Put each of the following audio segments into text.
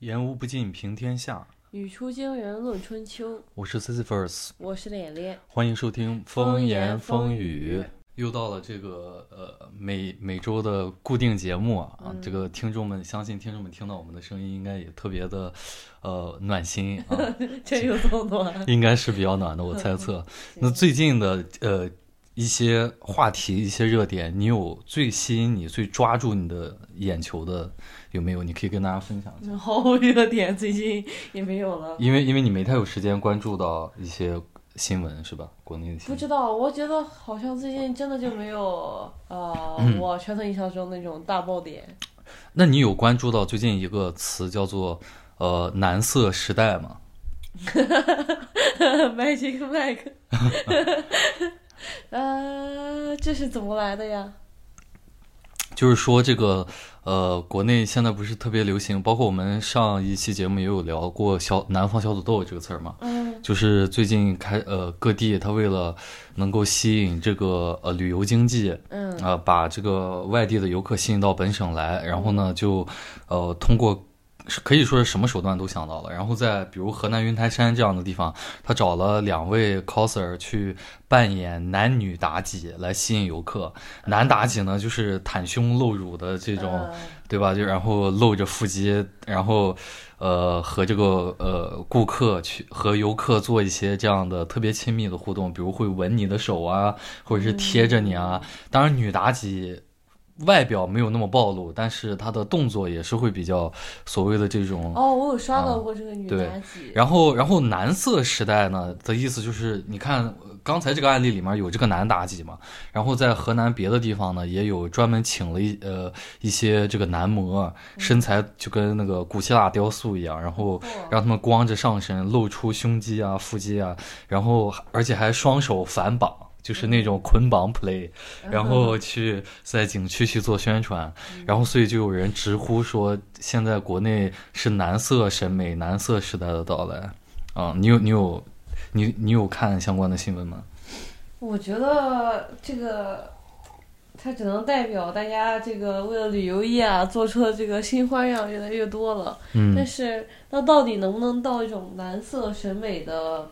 言无不尽，平天下。语出惊人论春秋，我是 Sisyphus，我是脸脸。欢迎收听风言风风语又到了这个呃每每周的固定节目啊，啊嗯这个听众们相信听众们听到我们的声音应该也特别的呃暖心啊，这有多暖？应该是比较暖的，我猜测。那最近的呃一些话题、一些热点，你有最吸引你、最抓住你的眼球的有没有？你可以跟大家分享一下。毫无 热点，最近也没有了。因为因为你没太有时间关注到一些新闻是吧？国内的新闻。不知道，我觉得好像最近真的就没有呃，嗯我传统印象中那种大爆点。那你有关注到最近一个词叫做呃蓝色时代吗？Magic Mike，呃，这是怎么来的呀？就是说这个呃，国内现在不是特别流行，包括我们上一期节目也有聊过小南方小土豆这个词儿嘛。嗯就是最近开呃各地，他为了能够吸引这个呃旅游经济，嗯呃把这个外地的游客吸引到本省来，然后呢就呃通过是可以说是什么手段都想到了，然后在比如河南云台山这样的地方，他找了两位 coser 去扮演男女妲己来吸引游客。男妲己呢就是袒胸露乳的这种。嗯对吧？就然后露着腹肌，然后呃和这个呃顾客去和游客做一些这样的特别亲密的互动，比如会吻你的手啊，或者是贴着你啊。当然，女妲己外表没有那么暴露，但是他的动作也是会比较所谓的这种。哦，我有刷到过这个女对妲己。然后，然后男色时代呢的意思就是，你看呃刚才这个案例里面有这个男妲己嘛，然后在河南别的地方呢也有专门请了一呃一些这个男模，身材就跟那个古希腊雕塑一样，然后让他们光着上身，露出胸肌啊、腹肌啊，然后而且还双手反绑。就是那种捆绑 play，然后去在景区去做宣传，然后所以就有人直呼说，现在国内是蓝色审美、蓝色时代的到来。啊、你有你有你你有看相关的新闻吗？我觉得这个，它只能代表大家这个为了旅游业啊做出的这个新花样越来越多了。但嗯是，那到底能不能到一种蓝色审美的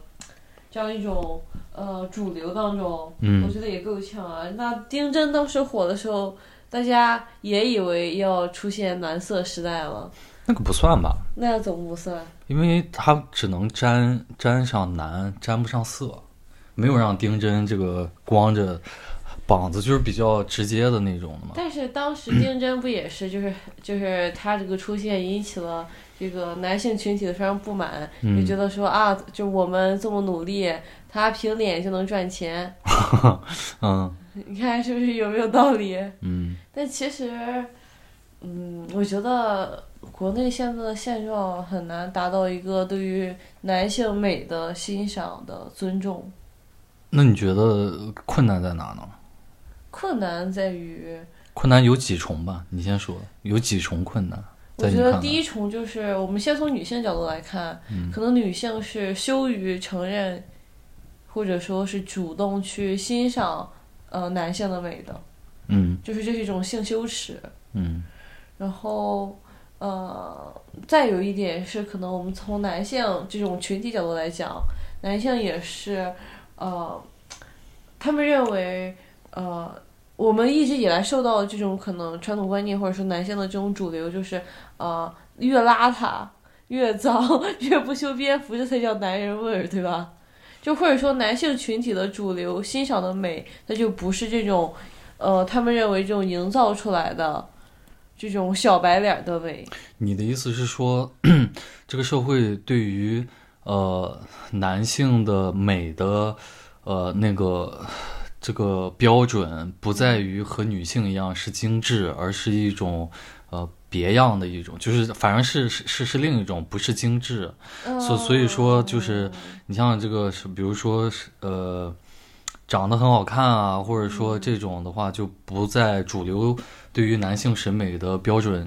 这样一种呃主流当中？我嗯觉得也够呛啊。那丁真当时火的时候，大家也以为要出现蓝色时代了，那个不算吧，那要怎么不算？因为它只能沾沾上蓝，沾不上色，没有让丁真这个光着膀子，就是比较直接的那种的嘛。但是当时丁真不也是，就是就是他这个出现引起了这个男性群体的非常不满，就嗯觉得说啊，就我们这么努力，他凭脸就能赚钱，嗯你看是不是有没有道理？嗯但其实，嗯，我觉得国内现在的现状很难达到一个对于男性美的欣赏的尊重。那你觉得困难在哪呢？困难在于，困难有几重吧？你先说，有几重困难？我觉得第一重就是我们先从女性角度来看，嗯可能女性是羞于承认，或者说是主动去欣赏呃男性的美的，嗯就是这是一种性羞耻。嗯然后，呃，再有一点是，可能我们从男性这种群体角度来讲，男性也是，呃，他们认为，呃，我们一直以来受到的这种可能传统观念，或者说男性的这种主流，就是，呃，越邋遢、越脏、越不修边幅，这才叫男人味儿，对吧？就或者说男性群体的主流欣赏的美，那就不是这种，呃，他们认为这种营造出来的。这种小白脸的美，你的意思是说，这个社会对于呃男性的美的呃那个这个标准，不在于和女性一样是精致，而是一种呃别样的一种，就是反而是是是是另一种，不是精致。所所以说就是你像这个是，比如说是呃。长得很好看啊，或者说这种的话，就不在主流对于男性审美的标准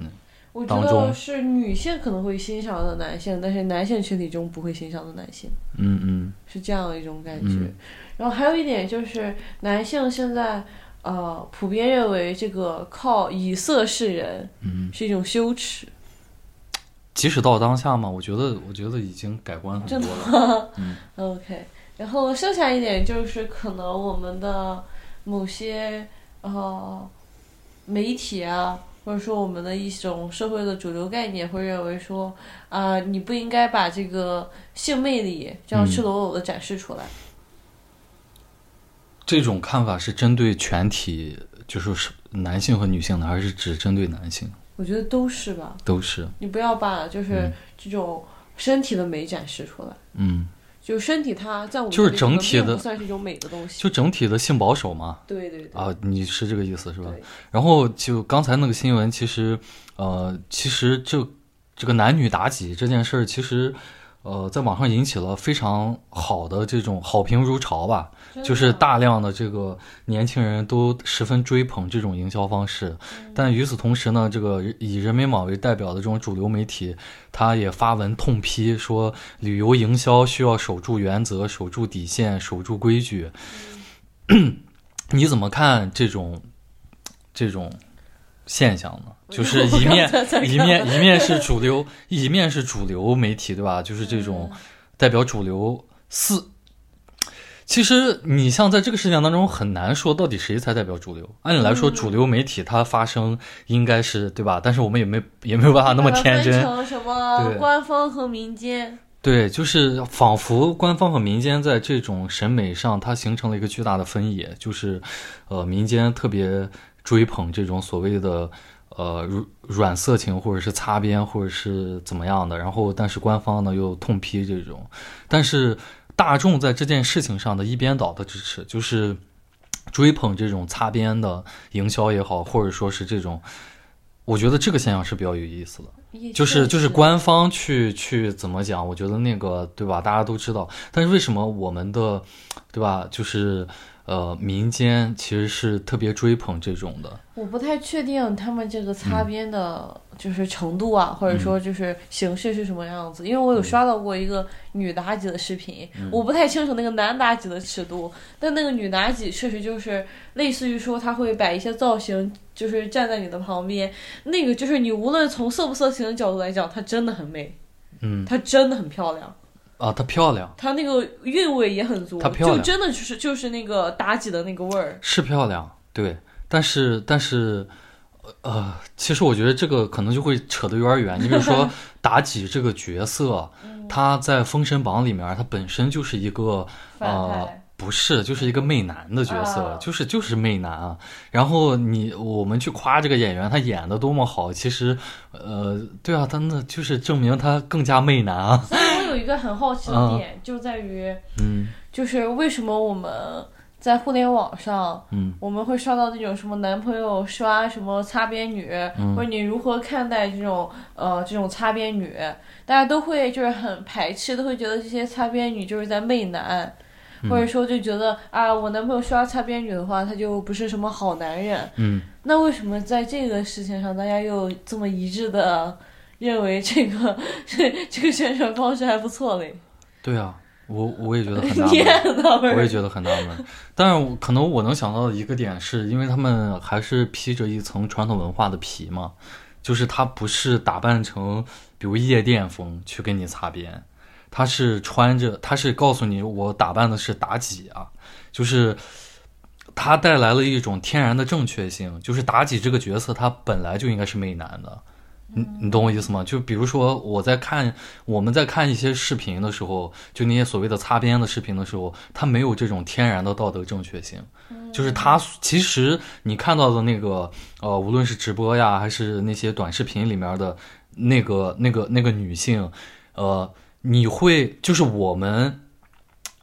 我觉得当中是女性可能会欣赏的男性，但是男性群体中不会欣赏的男性，嗯嗯是这样一种感觉。嗯然后还有一点就是，男性现在呃普遍认为这个靠以色示人嗯，是一种羞耻。即使到当下嘛，我觉得我觉得已经改观很真多了。OK，然后剩下一点就是可能我们的某些呃媒体啊，或者说我们的一种社会的主流概念会认为说啊、你不应该把这个性魅力这样嗯赤裸裸的展示出来。这种看法是针对全体，就是是男性和女性的，还是只针对男性？我觉得都是吧，都是。你不要把就是这种身体的美展示出来。嗯，就身体它在我们就是整体的算是一种美的东西。就整体的性保守嘛。对对对，啊，你是这个意思是吧？对然后就刚才那个新闻，其实，呃，其实这这个男女妲己这件事儿，其实，呃，在网上引起了非常好的这种好评如潮吧，就是大量的这个年轻人都十分追捧这种营销方式。但与此同时呢，这个以人民网为代表的这种主流媒体，他也发文痛批说，旅游营销需要守住原则、守住底线、守住规矩。你怎么看这种这种现象呢？就是一面一面一面是主流，一面是主流媒体，对吧？就是这种代表主流四。其实你像在这个事件当中很难说到底谁才代表主流。按理来说，嗯主流媒体它发声应该是对吧？但是我们也没也没有办法那么天真。什么官方和民间？对，就是仿佛官方和民间在这种审美上，它形成了一个巨大的分野，就是，呃，民间特别追捧这种所谓的呃软色情，或者是擦边，或者是怎么样的，然后但是官方呢又痛批这种，但是大众在这件事情上的一边倒的支持，就是追捧这种擦边的营销也好，或者说是这种，我觉得这个现象是比较有意思的。也就是就是官方去去怎么讲？我觉得那个对吧？大家都知道，但是为什么我们的对吧？就是呃，民间其实是特别追捧这种的。我不太确定他们这个擦嗯边的，就是程度啊，或者说就是形式是什么样子。因为我有刷到过一个女妲己的视频，嗯我不太清楚那个男妲己的尺度，但那个女妲己确实就是类似于说，她会摆一些造型，就是站在你的旁边，那个就是你无论从色不色情的角度来讲，她真的很美，嗯她真的很漂亮。啊，她漂亮，她那个韵味也很足，她漂亮就真的就是就是那个妲己的那个味儿。是漂亮，对，但是但是。呃，其实我觉得这个可能就会扯得有点远。你比如说 妲己这个角色，她在《封神榜》里面，她本身就是一个呃，不是，就是一个媚男的角色，啊就是就是媚男啊。然后你我们去夸这个演员，他演的多么好，其实，呃，对啊，他那就是证明他更加媚男啊。所以我有一个很好奇的点，就在于，嗯就是为什么我们在互联网上，嗯我们会刷到那种什么男朋友刷什么擦边女，嗯或者你如何看待这种呃这种擦边女，大家都会就是很排斥，都会觉得这些擦边女就是在媚男。嗯或者说就觉得啊，我男朋友刷擦边女的话，他就不是什么好男人。嗯，那为什么在这个事情上，大家又这么一致的认为这个 这个宣传方式还不错嘞？对啊，我我也觉得很纳闷。我也觉得很纳闷，但是可能我能想到的一个点是，因为他们还是披着一层传统文化的皮嘛，就是他不是打扮成比如夜店风去跟你擦边，他是穿着，他是告诉你我打扮的是妲己啊，就是他带来了一种天然的正确性，就是妲己这个角色他本来就应该是媚男的。你你懂我意思吗？就比如说我在看我们在看一些视频的时候，就那些所谓的擦边的视频的时候，它没有这种天然的道德正确性。就是它其实你看到的那个呃，无论是直播呀，还是那些短视频里面的那个那个那个女性，呃，你会就是我们。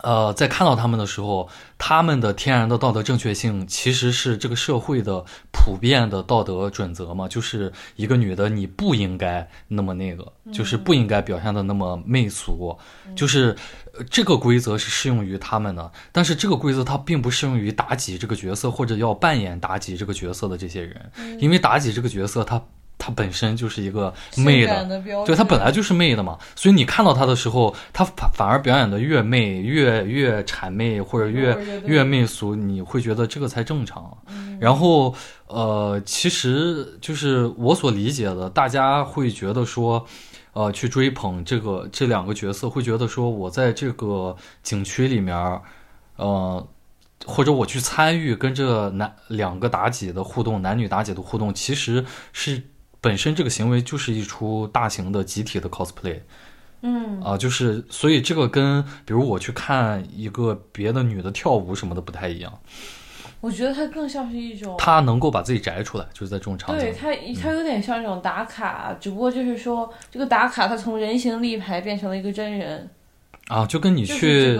呃，在看到他们的时候，他们的天然的道德正确性其实是这个社会的普遍的道德准则嘛，就是一个女的你不应该那么那个，就是不应该表现的那么媚俗，就是呃这个规则是适用于他们的，但是这个规则它并不适用于妲己这个角色或者要扮演妲己这个角色的这些人，因为妲己这个角色她它本身就是一个媚的，的，对，它本来就是媚的嘛，所以你看到它的时候，它反反而表演的越媚、越越谄媚或者越越媚俗，你会觉得这个才正常。嗯然后呃，其实就是我所理解的，大家会觉得说。呃，去追捧这个这两个角色，会觉得说我在这个景区里面儿，呃，或者我去参与跟这男两个妲己的互动，男女妲己的互动，其实是本身这个行为就是一出大型的集体的 cosplay 嗯啊、就是所以这个跟比如我去看一个别的女的跳舞什么的不太一样，我觉得它更像是一种，她能够把自己摘出来，就是在这种场景。对它它有点像一种打卡，只不过就是说这个打卡它从人形立牌变成了一个真人，啊，就跟你去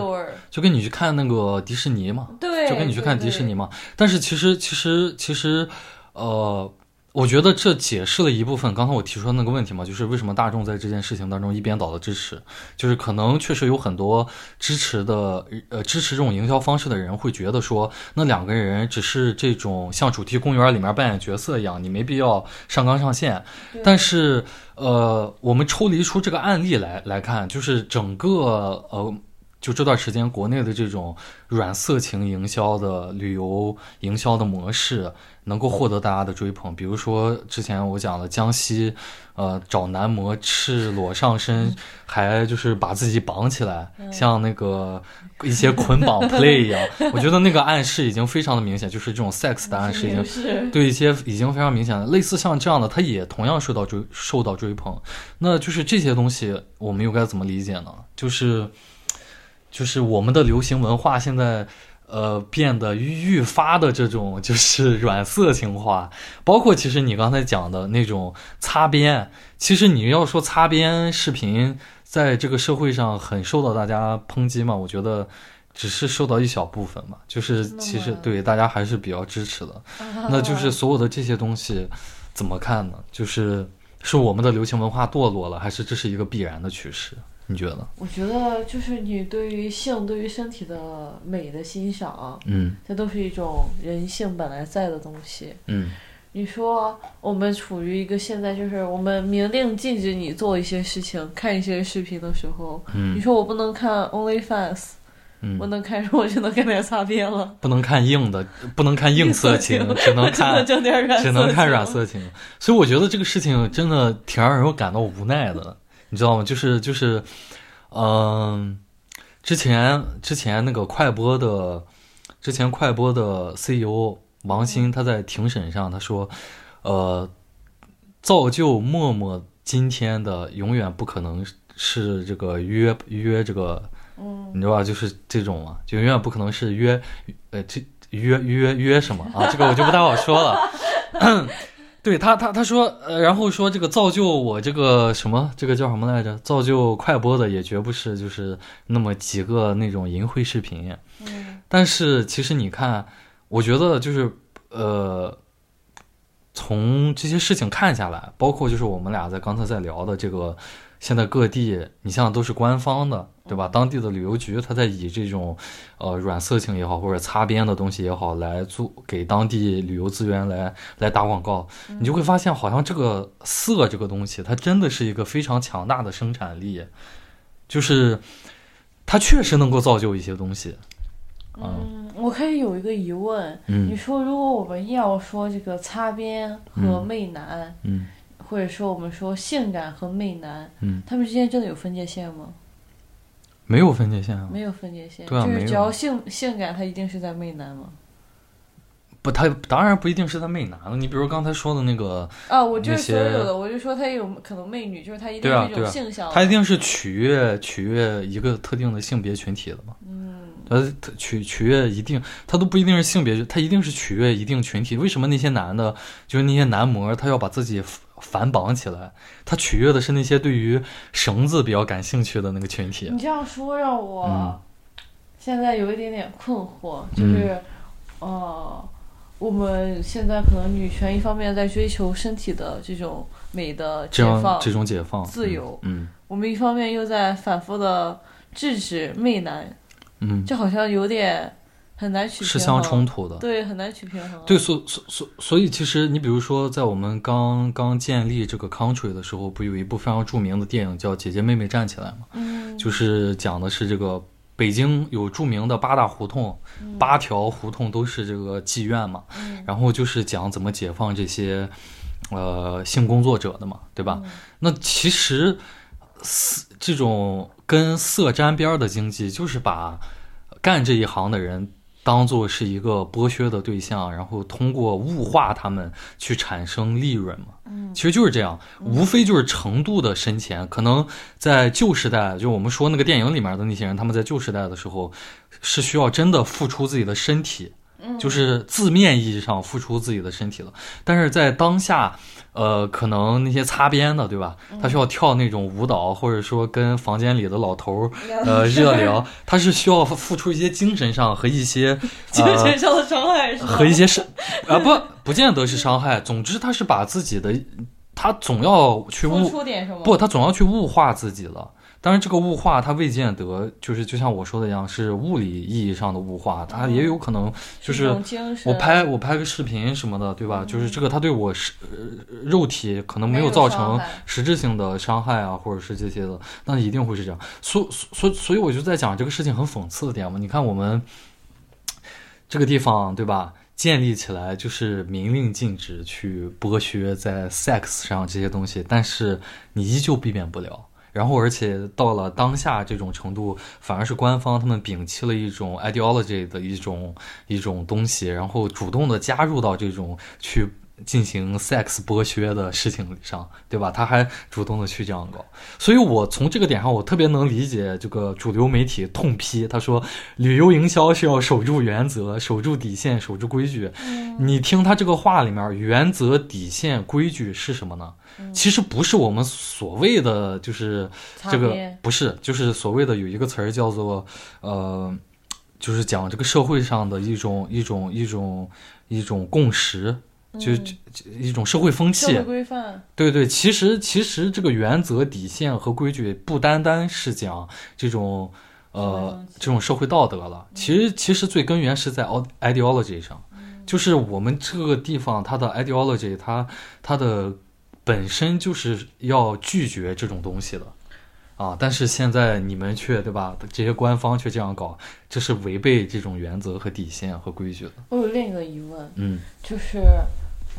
就跟你去看那个迪士尼嘛，对，就跟你去看迪士尼。嘛。但是其实其实其实，呃，我觉得这解释了一部分刚才我提出的那个问题嘛，就是为什么大众在这件事情当中一边倒的支持，就是可能确实有很多支持的呃支持这种营销方式的人会觉得说，那两个人只是这种像主题公园里面扮演角色一样，你没必要上纲上线。但是呃，我们抽离出这个案例来来看，就是整个呃。就这段时间，国内的这种软色情营销的旅游营销的模式，能够获得大家的追捧。比如说之前我讲了江西，呃，找男模赤裸上身，还就是把自己绑起来，像那个一些捆绑 play 一样。我觉得那个暗示已经非常的明显，就是这种 sex 的暗示已经对一些已经非常明显的，类似像这样的，它也同样受到追受到追捧。那就是这些东西，我们又该怎么理解呢？就是就是我们的流行文化现在。呃，变得愈发的这种就是 软色情化，包括其实你刚才讲的那种擦边，其实你要说擦边视频在这个社会上很受到大家抨击嘛，我觉得只是受到一小部分嘛，就是其实对大家还是比较支持的。那就是所有的这些东西怎么看呢？就是是我们的流行文化堕落了，还是这是一个必然的趋势？你觉得？我觉得就是你对于性、对于身体的美的欣赏，嗯这都是一种人性本来在的东西。嗯你说我们处于一个现在就是我们明令禁止你做一些事情、看一些视频的时候，你嗯说我不能看 OnlyFans，我嗯，能看？我就能跟那擦边了，不能看硬的，不能看硬色情，只能看只能看软色情。所以我觉得这个事情真的挺让人感到无奈的，你知道吗？就是就是，嗯、之前之前那个快播的，之前快播的 CEO 王鑫他在庭审上他说，呃，造就陌陌今天的永远不可能是这个约约这个，嗯，你知道吧？就是这种嘛，就永远不可能是约，呃，这约约约什么啊？这个我就不太好说了。对他，他他说，呃，然后说这个造就我这个什么，这个叫什么来着？造就快播的也绝不是就是那么几个那种淫秽视频。嗯但是其实你看，我觉得就是呃，从这些事情看下来，包括就是我们俩在刚才在聊的这个，现在各地你像都是官方的，对吧？当地的旅游局他在以这种呃软色情也好，或者擦边的东西也好，来做给当地旅游资源来来打广告，你就会发现好像这个色这个东西，它真的是一个非常强大的生产力，就是它确实能够造就一些东西。嗯，我可以有一个疑问，你嗯说如果我们要说这个擦边和媚男，嗯或者说我们说性感和媚男，嗯，他们之间真的有分界线吗？没有分界线啊。没有分界线，对啊就是只要性性感，他一定是在媚男吗？不，他当然不一定是在媚男了。你比如刚才说的那个，啊，我就是那些所有的，我就说他也有可能媚女，就是他一定是一种对啊啊性向的，他一定是取悦取悦一个特定的性别群体的嘛。嗯，呃，他取取悦一定，他都不一定是性别，他一定是取悦一定群体。为什么那些男的，就是那些男模，他要把自己反绑起来？他取悦的是那些对于绳子比较感兴趣的那个群体你。这样说让我嗯现在有一点点困惑，就是，呃，我们现在可能女权一方面在追求身体的这种美的解放，这种解放，自由嗯我们一方面又在反复的制止媚男，嗯这好像有点很难取是相冲突的。对，很难取平衡。对，所所所所以，其实你比如说，在我们刚刚建立这个 country 的时候，不有一部非常著名的电影叫《姐姐妹妹站起来》吗？嗯，就是讲的是这个北京有著名的八大胡同，八条胡同都是这个妓院嘛，嗯然后就是讲怎么解放这些呃性工作者的嘛，对吧？那其实色这种跟色沾边儿的经济，就是把干这一行的人。当做是一个剥削的对象，然后通过物化他们去产生利润嘛，嗯其实就是这样，无非就是程度的深浅。可能在旧时代，就我们说那个电影里面的那些人，他们在旧时代的时候是需要真的付出自己的身体，嗯就是字面意义上付出自己的身体了。但是在当下，呃，可能那些擦边的，对吧？他需要跳那种舞蹈，或者说跟房间里的老头儿呃热聊，他是需要付出一些精神上和一些 精呃神上的伤害是？和一些是啊不不见得是伤害，总之他是把自己的他总要去物？不，他总要去物化自己了。当然，这个物化它未见得就是就像我说的一样，是物理意义上的物化，它也有可能就是我拍我拍个视频什么的，对吧？就是这个，它对我是、呃、肉体可能没没有有造成实质性的伤害啊，或者是这些的，那一定会是这样。所所所以我就在讲这个事情很讽刺的点嘛。你看我们这个地方，对吧？建立起来就是明令禁止去剥削在 sex 上这些东西，但是你依旧避免不了。然后，而且到了当下这种程度，反而是官方他们摒弃了一种 ideology 的一种一种东西，然后主动的加入到这种去进行 sex 剥削的事情上，对吧？他还主动的去这样搞，所以我从这个点上，我特别能理解这个主流媒体痛批，他说旅游营销是要守住原则、守住底线、守住规矩。你听他这个话里面，原则、底线、规矩是什么呢？其实不是我们所谓的就是这个不是，就是所谓的有一个词儿叫做呃，就是讲这个社会上的一种一种一种一种共识，就就就一种社会风气社会。规范，对对，其实其实这个原则、底线和规矩不单单是讲这种呃这种社会道德了，其实其实最根源是在 ide- ideology 上，就是我们这个地方它的 ideology 它它的本身就是要拒绝这种东西的。啊！但是现在你们却对吧？这些官方却这样搞，这是违背这种原则和底线和规矩的。我有另一个疑问，嗯就是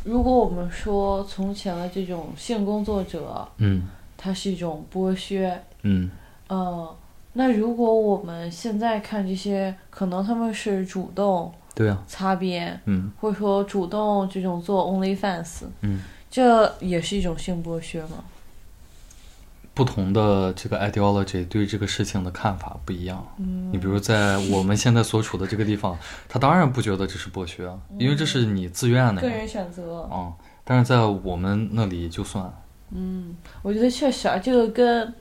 如果我们说从前的这种性工作者，嗯。它是一种剥削，嗯。呃，那如果我们现在看这些，可能他们是主动对啊，擦边，嗯。或者说主动这种做 OnlyFans，嗯，这也是一种性剥削吗？不同的这个 ideology 对这个事情的看法不一样。嗯你比如在我们现在所处的这个地方，他当然不觉得这是剥削啊，因为这是你自愿的。个人选择，嗯、但是在我们那里就算，嗯，我觉得确实啊，这个跟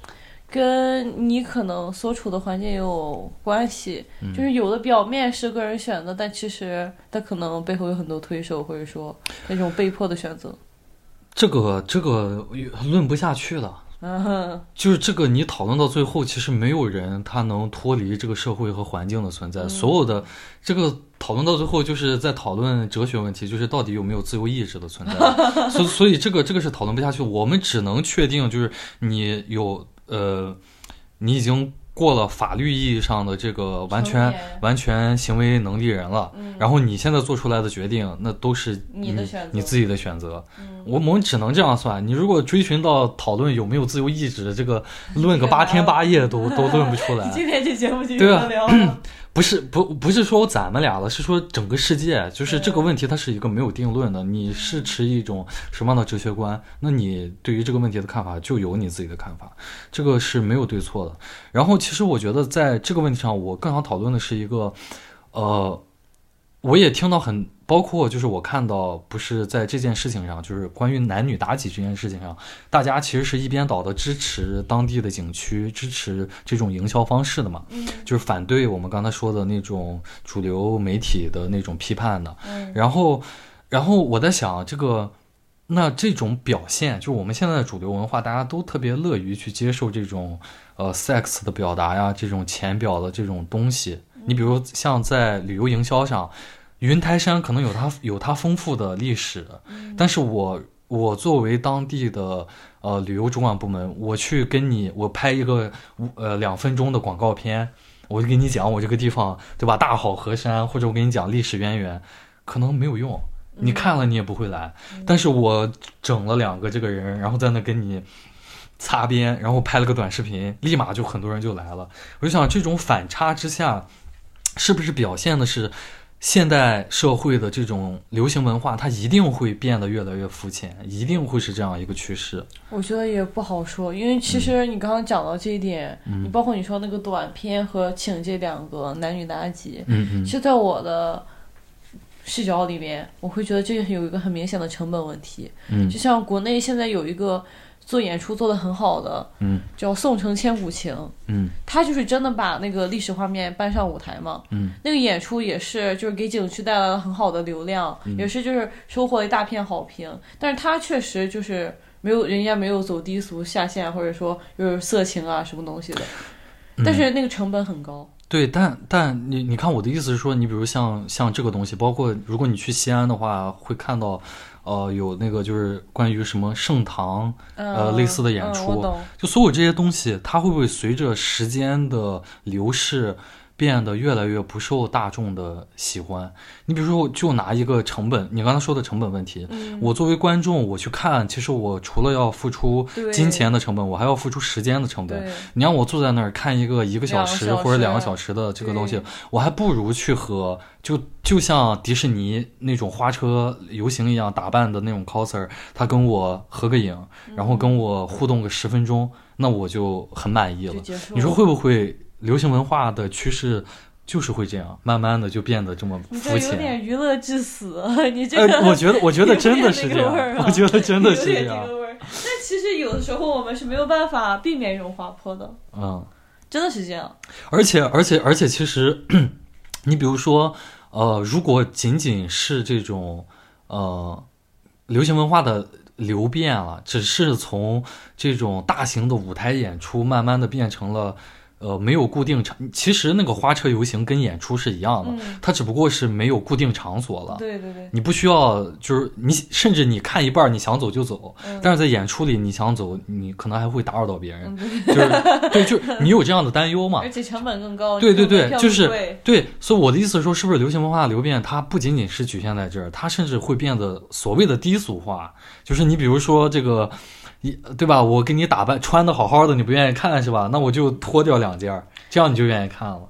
跟你可能所处的环境也有关系，嗯就是有的表面是个人选择，但其实他可能背后有很多推手，或者说那种被迫的选择。这个这个论不下去了。就是这个，你讨论到最后，其实没有人他能脱离这个社会和环境的存在。所有的这个讨论到最后，就是在讨论哲学问题，就是到底有没有自由意志的存在。所以所以这个这个是讨论不下去。我们只能确定，就是你有呃，你已经过了法律意义上的这个完全完全行为能力人了。嗯然后你现在做出来的决定，那都是你你自己的选择。嗯我我们只能这样算。你如果追寻到讨论有没有自由意志，这个论个八天八夜都都论不出来。今天这节目就对了。不是不不是说咱们俩了，是说整个世界，就是这个问题它是一个没有定论的。你是持一种什么样的哲学观，那你对于这个问题的看法就有你自己的看法，这个是没有对错的。然后其实我觉得在这个问题上，我更想讨论的是一个，呃，我也听到很，包括就是我看到，不是在这件事情上，就是关于男女妲己这件事情上，大家其实是一边倒的支持当地的景区，支持这种营销方式的嘛，嗯就是反对我们刚才说的那种主流媒体的那种批判的。嗯然后，然后我在想，这个那这种表现，就是我们现在的主流文化，大家都特别乐于去接受这种呃 sex 的表达呀，这种浅表的这种东西。你比如像在旅游营销上，云台山可能有它有它丰富的历史，但是我我作为当地的呃旅游主管部门，我去跟你我拍一个五呃两分钟的广告片，我就给你讲我这个地方对吧大好河山，或者我给你讲历史渊源，可能没有用，你看了你也不会来。但是我整了两个这个人，然后在那跟你擦边，然后拍了个短视频，立马就很多人就来了。我就想这种反差之下，是不是表现的是？现代社会的这种流行文化，它一定会变得越来越肤浅，一定会是这样一个趋势。我觉得也不好说，因为其实你刚刚讲到这一点，你包括你说那个短片和请这两个男女搭集，嗯嗯，其实在我的视角里面，我会觉得这有一个很明显的成本问题。嗯，就像国内现在有一个。做演出做得很好的，嗯，叫《宋城千古情》，嗯，他就是真的把那个历史画面搬上舞台嘛，嗯，那个演出也是就是给景区带来了很好的流量，也是就是收获了一大片好评。但是他确实就是没有人家没有走低俗下线，或者说就是色情啊什么东西的，但是那个成本很高。对，但但你你看我的意思是说，你比如像像这个东西，包括如果你去西安的话，会看到。呃，有那个就是关于什么盛唐，呃，类似的演出，就所有这些东西，它会不会随着时间的流逝？变得越来越不受大众的喜欢。你比如说，就拿一个成本，你刚才说的成本问题，我作为观众，我去看，其实我除了要付出金钱的成本，我还要付出时间的成本。你让我坐在那儿看一个一个小时或者两个小时的这个东西，我还不如去和就就像迪士尼那种花车游行一样打扮的那种 coser，他跟我合个影，然后跟我互动个十分钟，那我就很满意了。你说会不会？流行文化的趋势就是会这样，慢慢的就变得这么肤浅。有点娱乐至死，你这个。我觉得，我觉得真的是这样。我觉得真的是这样。但其实有的时候我们是没有办法避免这种滑坡的。嗯，真的是这样。而且，而且，而且，其实，你比如说，呃，如果仅仅是这种，呃，流行文化的流变了，只是从这种大型的舞台演出，慢慢的变成了。呃，没有固定场，其实那个花车游行跟演出是一样的，它只不过是没有固定场所了。对对对，你不需要，就是你甚至你看一半，你想走就走，但是在演出里你想走，你可能还会打扰到别人，就是对，就你有这样的担忧嘛？而且成本更高。对对对，就是对，所以我的意思是说，是不是流行文化流变，它不仅仅是局限在这儿，它甚至会变得所谓的低俗化，就是你比如说这个。你对吧？我给你打扮穿的好好的，你不愿意看是吧？那我就脱掉两件，这样你就愿意看了。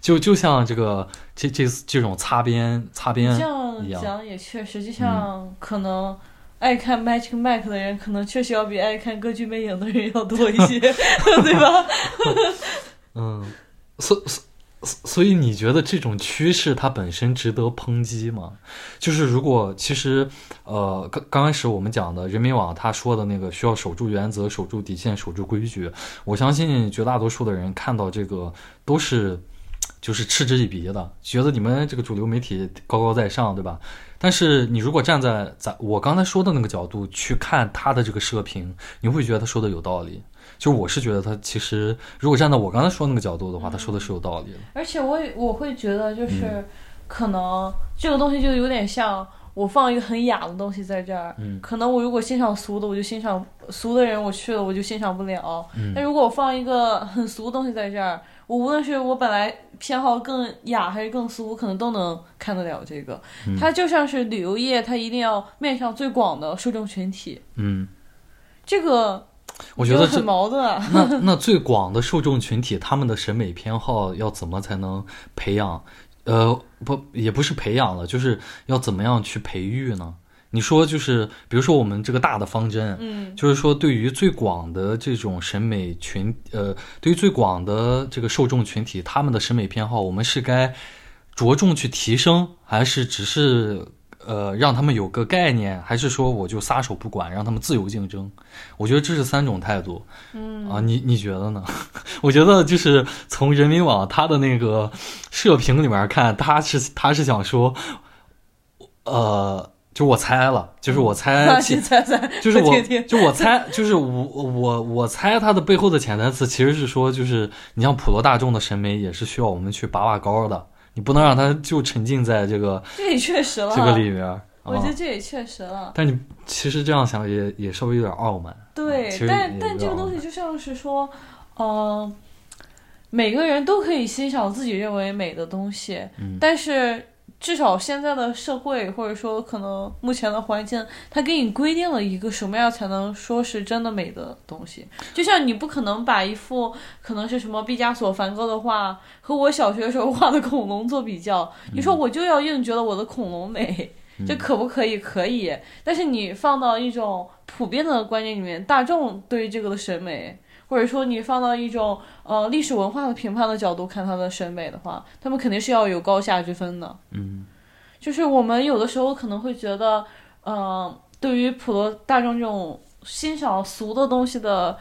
就就像这个这这这种擦边擦边这样。讲也确实，就像可能爱看 Magic Mike 的人，可能确实要比爱看歌剧魅影的人要多一些，对吧？嗯，所所。所以你觉得这种趋势它本身值得抨击吗？就是如果其实，呃，刚刚开始我们讲的人民网他说的那个需要守住原则、守住底线、守住规矩，我相信绝大多数的人看到这个都是就是嗤之以鼻的，觉得你们这个主流媒体高高在上，对吧？但是你如果站在咱我刚才说的那个角度去看他的这个社评，你会觉得他说的有道理。就我是觉得他其实，如果站在我刚才说那个角度的话，他说的是有道理的。而且我我会觉得，就是可能这个东西就有点像我放一个很雅的东西在这儿，嗯可能我如果欣赏俗的，我就欣赏俗的人，我去了我就欣赏不了。但如果我放一个很俗的东西在这儿，我无论是我本来偏好更雅还是更俗，我可能都能看得了这个。它就像是旅游业，它一定要面向最广的受众群体。嗯，这个。我觉得很矛盾。那那最广的受众群体，他们的审美偏好要怎么才能培养？呃，不，也不是培养了，就是要怎么样去培育呢？你说，就是比如说我们这个大的方针，嗯，就是说对于最广的这种审美群，呃，对于最广的这个受众群体，他们的审美偏好，我们是该着重去提升，还是只是？呃，让他们有个概念，还是说我就撒手不管，让他们自由竞争？我觉得这是三种态度。嗯啊，你你觉得呢？我觉得就是从人民网他的那个社评里面看，他是他是想说，呃，就我猜了，就是我猜，猜猜，就是我就我猜，就是我 我我猜他的背后的潜台词其实是说，就是你像普罗大众的审美也是需要我们去拔拔高的，你不能让他就沉浸在这个这也确实了，这个里面。我觉得啊这也确实了。但你其实这样想也也稍微有点傲慢。对但但这个东西就像是说，呃，每个人都可以欣赏自己认为美的东西，嗯但是至少现在的社会或者说可能目前的环境，它给你规定了一个什么样才能说是真的美的东西。就像你不可能把一幅可能是什么毕加索、梵高的画和我小学时候画的恐龙做比较，你说我就要硬觉得我的恐龙美。这可不可以？可以，但是你放到一种普遍的观念里面，大众对于这个的审美，或者说你放到一种呃历史文化的评判的角度看它的审美的话，他们肯定是要有高下之分的。嗯就是我们有的时候可能会觉得，呃，对于普罗大众这种欣赏俗的东西的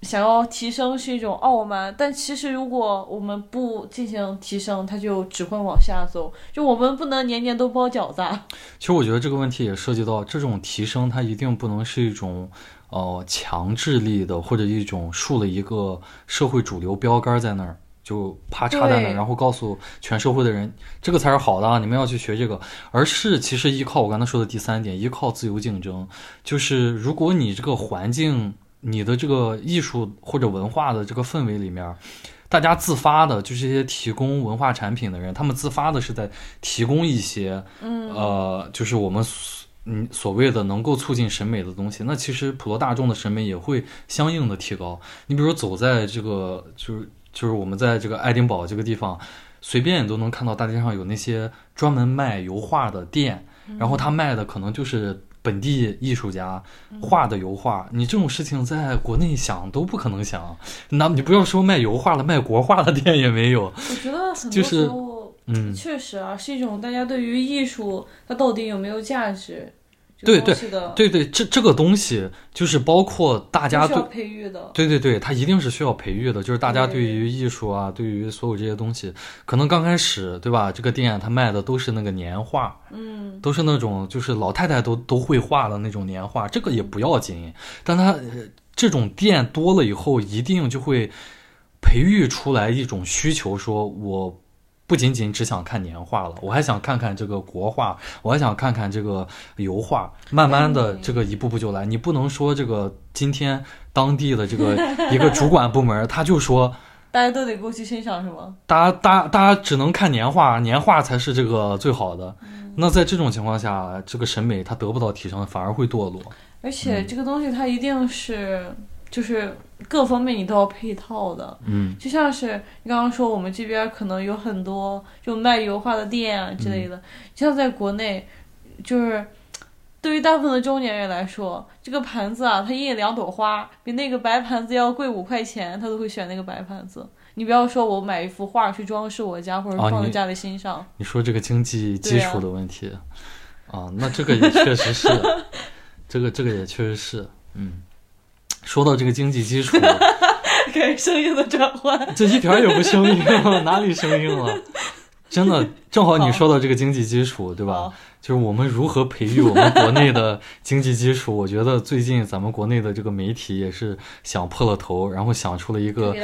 想要提升是一种傲慢，但其实如果我们不进行提升，它就只会往下走。就我们不能年年都包饺子啊。其实我觉得这个问题也涉及到这种提升，它一定不能是一种呃强制力的，或者一种树了一个社会主流标杆在那儿，就啪插在那儿，然后告诉全社会的人这个才是好的啊，你们要去学这个。而是其实依靠我刚才说的第三点，依靠自由竞争，就是如果你这个环境、你的这个艺术或者文化的这个氛围里面。大家自发的，就是一些提供文化产品的人，他们自发的是在提供一些，嗯呃，就是我们所嗯所谓的能够促进审美的东西。那其实普罗大众的审美也会相应的提高。你比如走在这个，就是就是我们在这个爱丁堡这个地方，随便你都能看到大街上有那些专门卖油画的店，然后他卖的可能就是。本地艺术家画的油画，你这种事情在国内想都不可能想。那你不要说卖油画了，卖国画的店也没有。我觉得很多就是时候，嗯，确实啊，是一种大家对于艺术它到底有没有价值，对对对对，这这个东西就是包括大家对都是要培育的。对对对，它一定是需要培育的，就是大家对于艺术啊，对于所有这些东西，可能刚开始对吧？这个店它卖的都是那个年画，嗯，都是那种就是老太太都都会画的那种年画，这个也不要紧，但它、呃这种店多了以后，一定就会培育出来一种需求，说我。不仅仅只想看年画了，我还想看看这个国画，我还想看看这个油画。慢慢的，嗯这个一步步就来。你不能说这个今天当地的这个 一个主管部门，他就说 大家都得过去欣赏是吗？大家大家大家只能看年画，年画才是这个最好的。那在这种情况下，这个审美它得不到提升，反而会堕落。而且这个东西它一定是就是各方面你都要配套的，嗯就像是你刚刚说我们这边可能有很多就卖油画的店啊之类的，像在国内就是。对于大部分的中年人来说，这个盘子啊，它印两朵花，比那个白盘子要贵五块钱，他都会选那个白盘子。你不要说我买一幅画去装饰我家，或者放在家里欣赏。你说这个经济基础的问题啊那这个也确实是，这个这个也确实是，嗯。说到这个经济基础，开始声音的转换，这一点儿也不生硬，哪里生硬了？真的，正好你说到这个经济基础，对吧？就是我们如何培育我们国内的经济基础，我觉得最近咱们国内的这个媒体也是想破了头，然后想出了一个。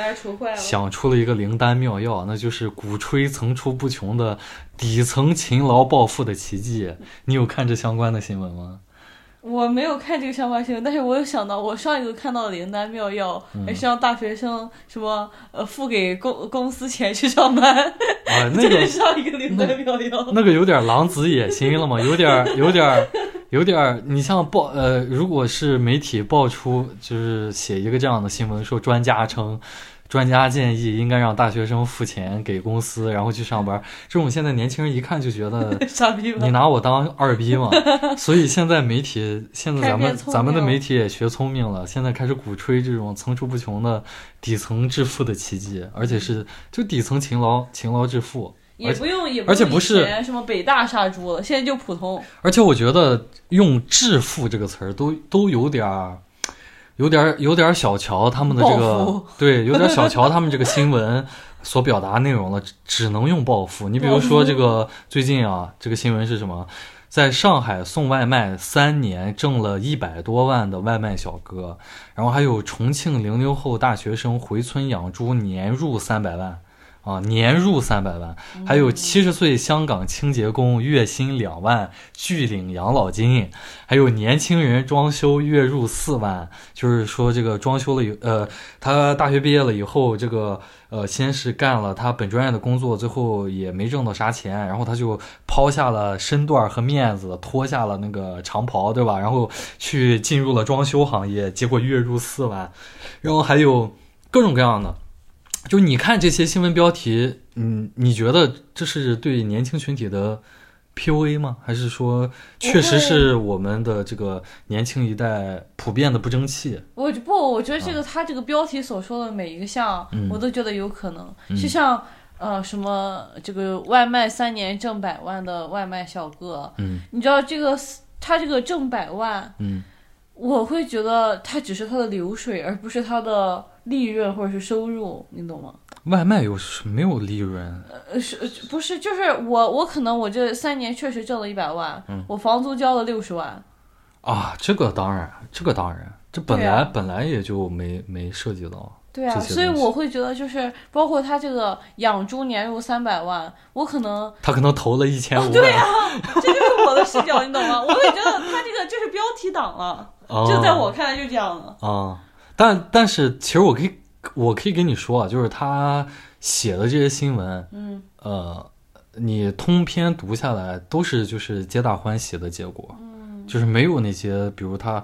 想出了一个灵丹妙药，那就是鼓吹层出不穷的底层勤劳暴富的奇迹。你有看这相关的新闻吗？我没有看这个相关新闻，但是我有想到，我上一个看到的灵丹妙药，还是让大学生什么呃付给公 公司钱去上班，啊，那个 上一个灵丹妙药。那个有点狼子野心了嘛，有点 有点有点，你像报呃，如果是媒体爆出就是写一个这样的新闻，说专家称。专家建议应该让大学生付钱给公司，然后去上班。这种现在年轻人一看就觉得 傻逼你？拿我当二逼嘛？所以现在媒体，现在咱们咱们的媒体也学聪明了，现在开始鼓吹这种层出不穷的底层致富的奇迹，而且是就底层勤劳勤劳致富。也不用，也用以而且不是前什么北大杀猪了，现在就普通。而且我觉得用“致富”这个词儿都都有点儿，有点儿有点儿小瞧他们的这个，对，有点儿小瞧他们这个新闻所表达内容了，只只能用暴富。你比如说这个最近啊，这个新闻是什么？在上海送外卖三年挣了一百多万的外卖小哥，然后还有重庆零零后大学生回村养猪，年入三百万。啊，年入三百万，还有七十岁香港清洁工月薪两万，拒领养老金，还有年轻人装修月入四万，就是说这个装修了以呃，他大学毕业了以后，这个呃，先是干了他本专业的工作，最后也没挣到啥钱，然后他就抛下了身段和面子，脱下了那个长袍，对吧？然后去进入了装修行业，结果月入四万，然后还有各种各样的。就你看这些新闻标题，嗯，你觉得这是对年轻群体的 PUA 吗？还是说确实是我们的这个年轻一代普遍的不争气？我不，我觉得这个他这个标题所说的每一个项，我都觉得有可能。就像呃什么这个外卖三年挣百万的外卖小哥，嗯，你知道这个他这个挣百万，嗯，我会觉得他只是他的流水，而不是他的。利润或者是收入，你懂吗？外卖有没有利润？呃，是不是？就是我，我可能我这三年确实挣了一百万，嗯，我房租交了六十万。啊，这个当然，这个当然，这本来本来也就没没涉及到。对啊，所以我会觉得，就是包括他这个养猪年入三百万，我可能他可能投了一千五。对啊，这就是我的视角，你懂吗？我会觉得他这个就是标题党了，就在我看来就这样了。啊。但但是，其实我可以，我可以跟你说啊，就是他写的这些新闻，嗯，呃，你通篇读下来都是就是皆大欢喜的结果，嗯，就是没有那些，比如他。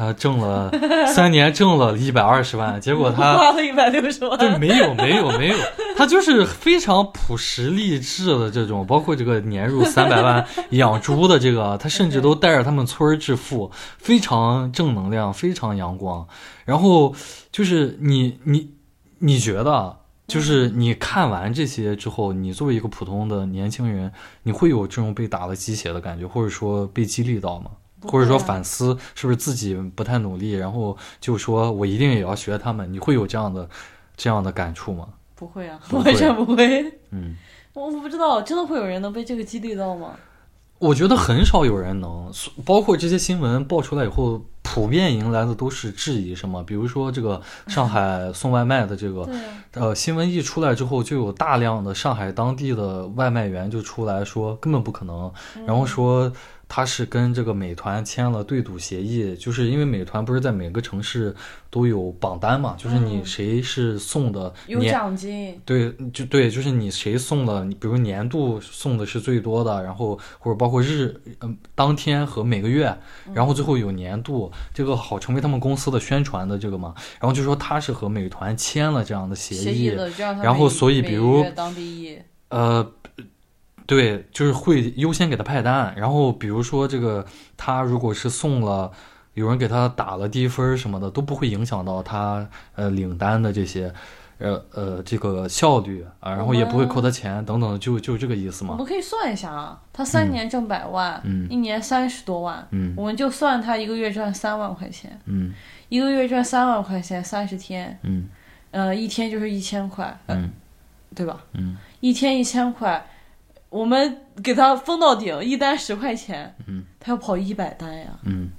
他挣了三年，挣了一百二十万，结果他花了一百六十万。对，没有，没有，没有，他就是非常朴实励志的这种，包括这个年入三百万养猪的这个，他甚至都带着他们村儿致富，非常正能量，非常阳光。然后就是你，你，你觉得，就是你看完这些之后，你作为一个普通的年轻人，你会有这种被打了鸡血的感觉，或者说被激励到吗？或者说反思是不是自己不太努力，然后就说我一定也要学他们，你会有这样的这样的感触吗？不会啊，完全不会。嗯，我我不知道，真的会有人能被这个激励到吗？我觉得很少有人能，包括这些新闻爆出来以后，普遍迎来的都是质疑，什么？比如说这个上海 送外卖的这个，呃，新闻一出来之后，就有大量的上海当地的外卖员就出来说根本不可能，然后说。他是跟这个美团签了对赌协议，就是因为美团不是在每个城市都有榜单嘛，就是你谁是送的有奖金，对，就对，就是你谁送的，你比如年度送的是最多的，然后或者包括日嗯当天和每个月，然后最后有年度，这个好成为他们公司的宣传的这个嘛，然后就说他是和美团签了这样的协议，然后所以比如呃。对，就是会优先给他派单，然后比如说这个他如果是送了，有人给他打了低分什么的，都不会影响到他呃领单的这些，呃呃这个效率啊，然后也不会扣他钱等等，就就这个意思嘛？我们可以算一下啊，他三年挣百万，嗯，一年三十多万，嗯，我们就算他一个月赚三万块钱，嗯，一个月赚三万块钱，三十天，嗯，呃，一天就是一千块，嗯，对吧？嗯，一天一千块。我们给他封到顶，一单十块钱，嗯，他要跑一百单呀，嗯，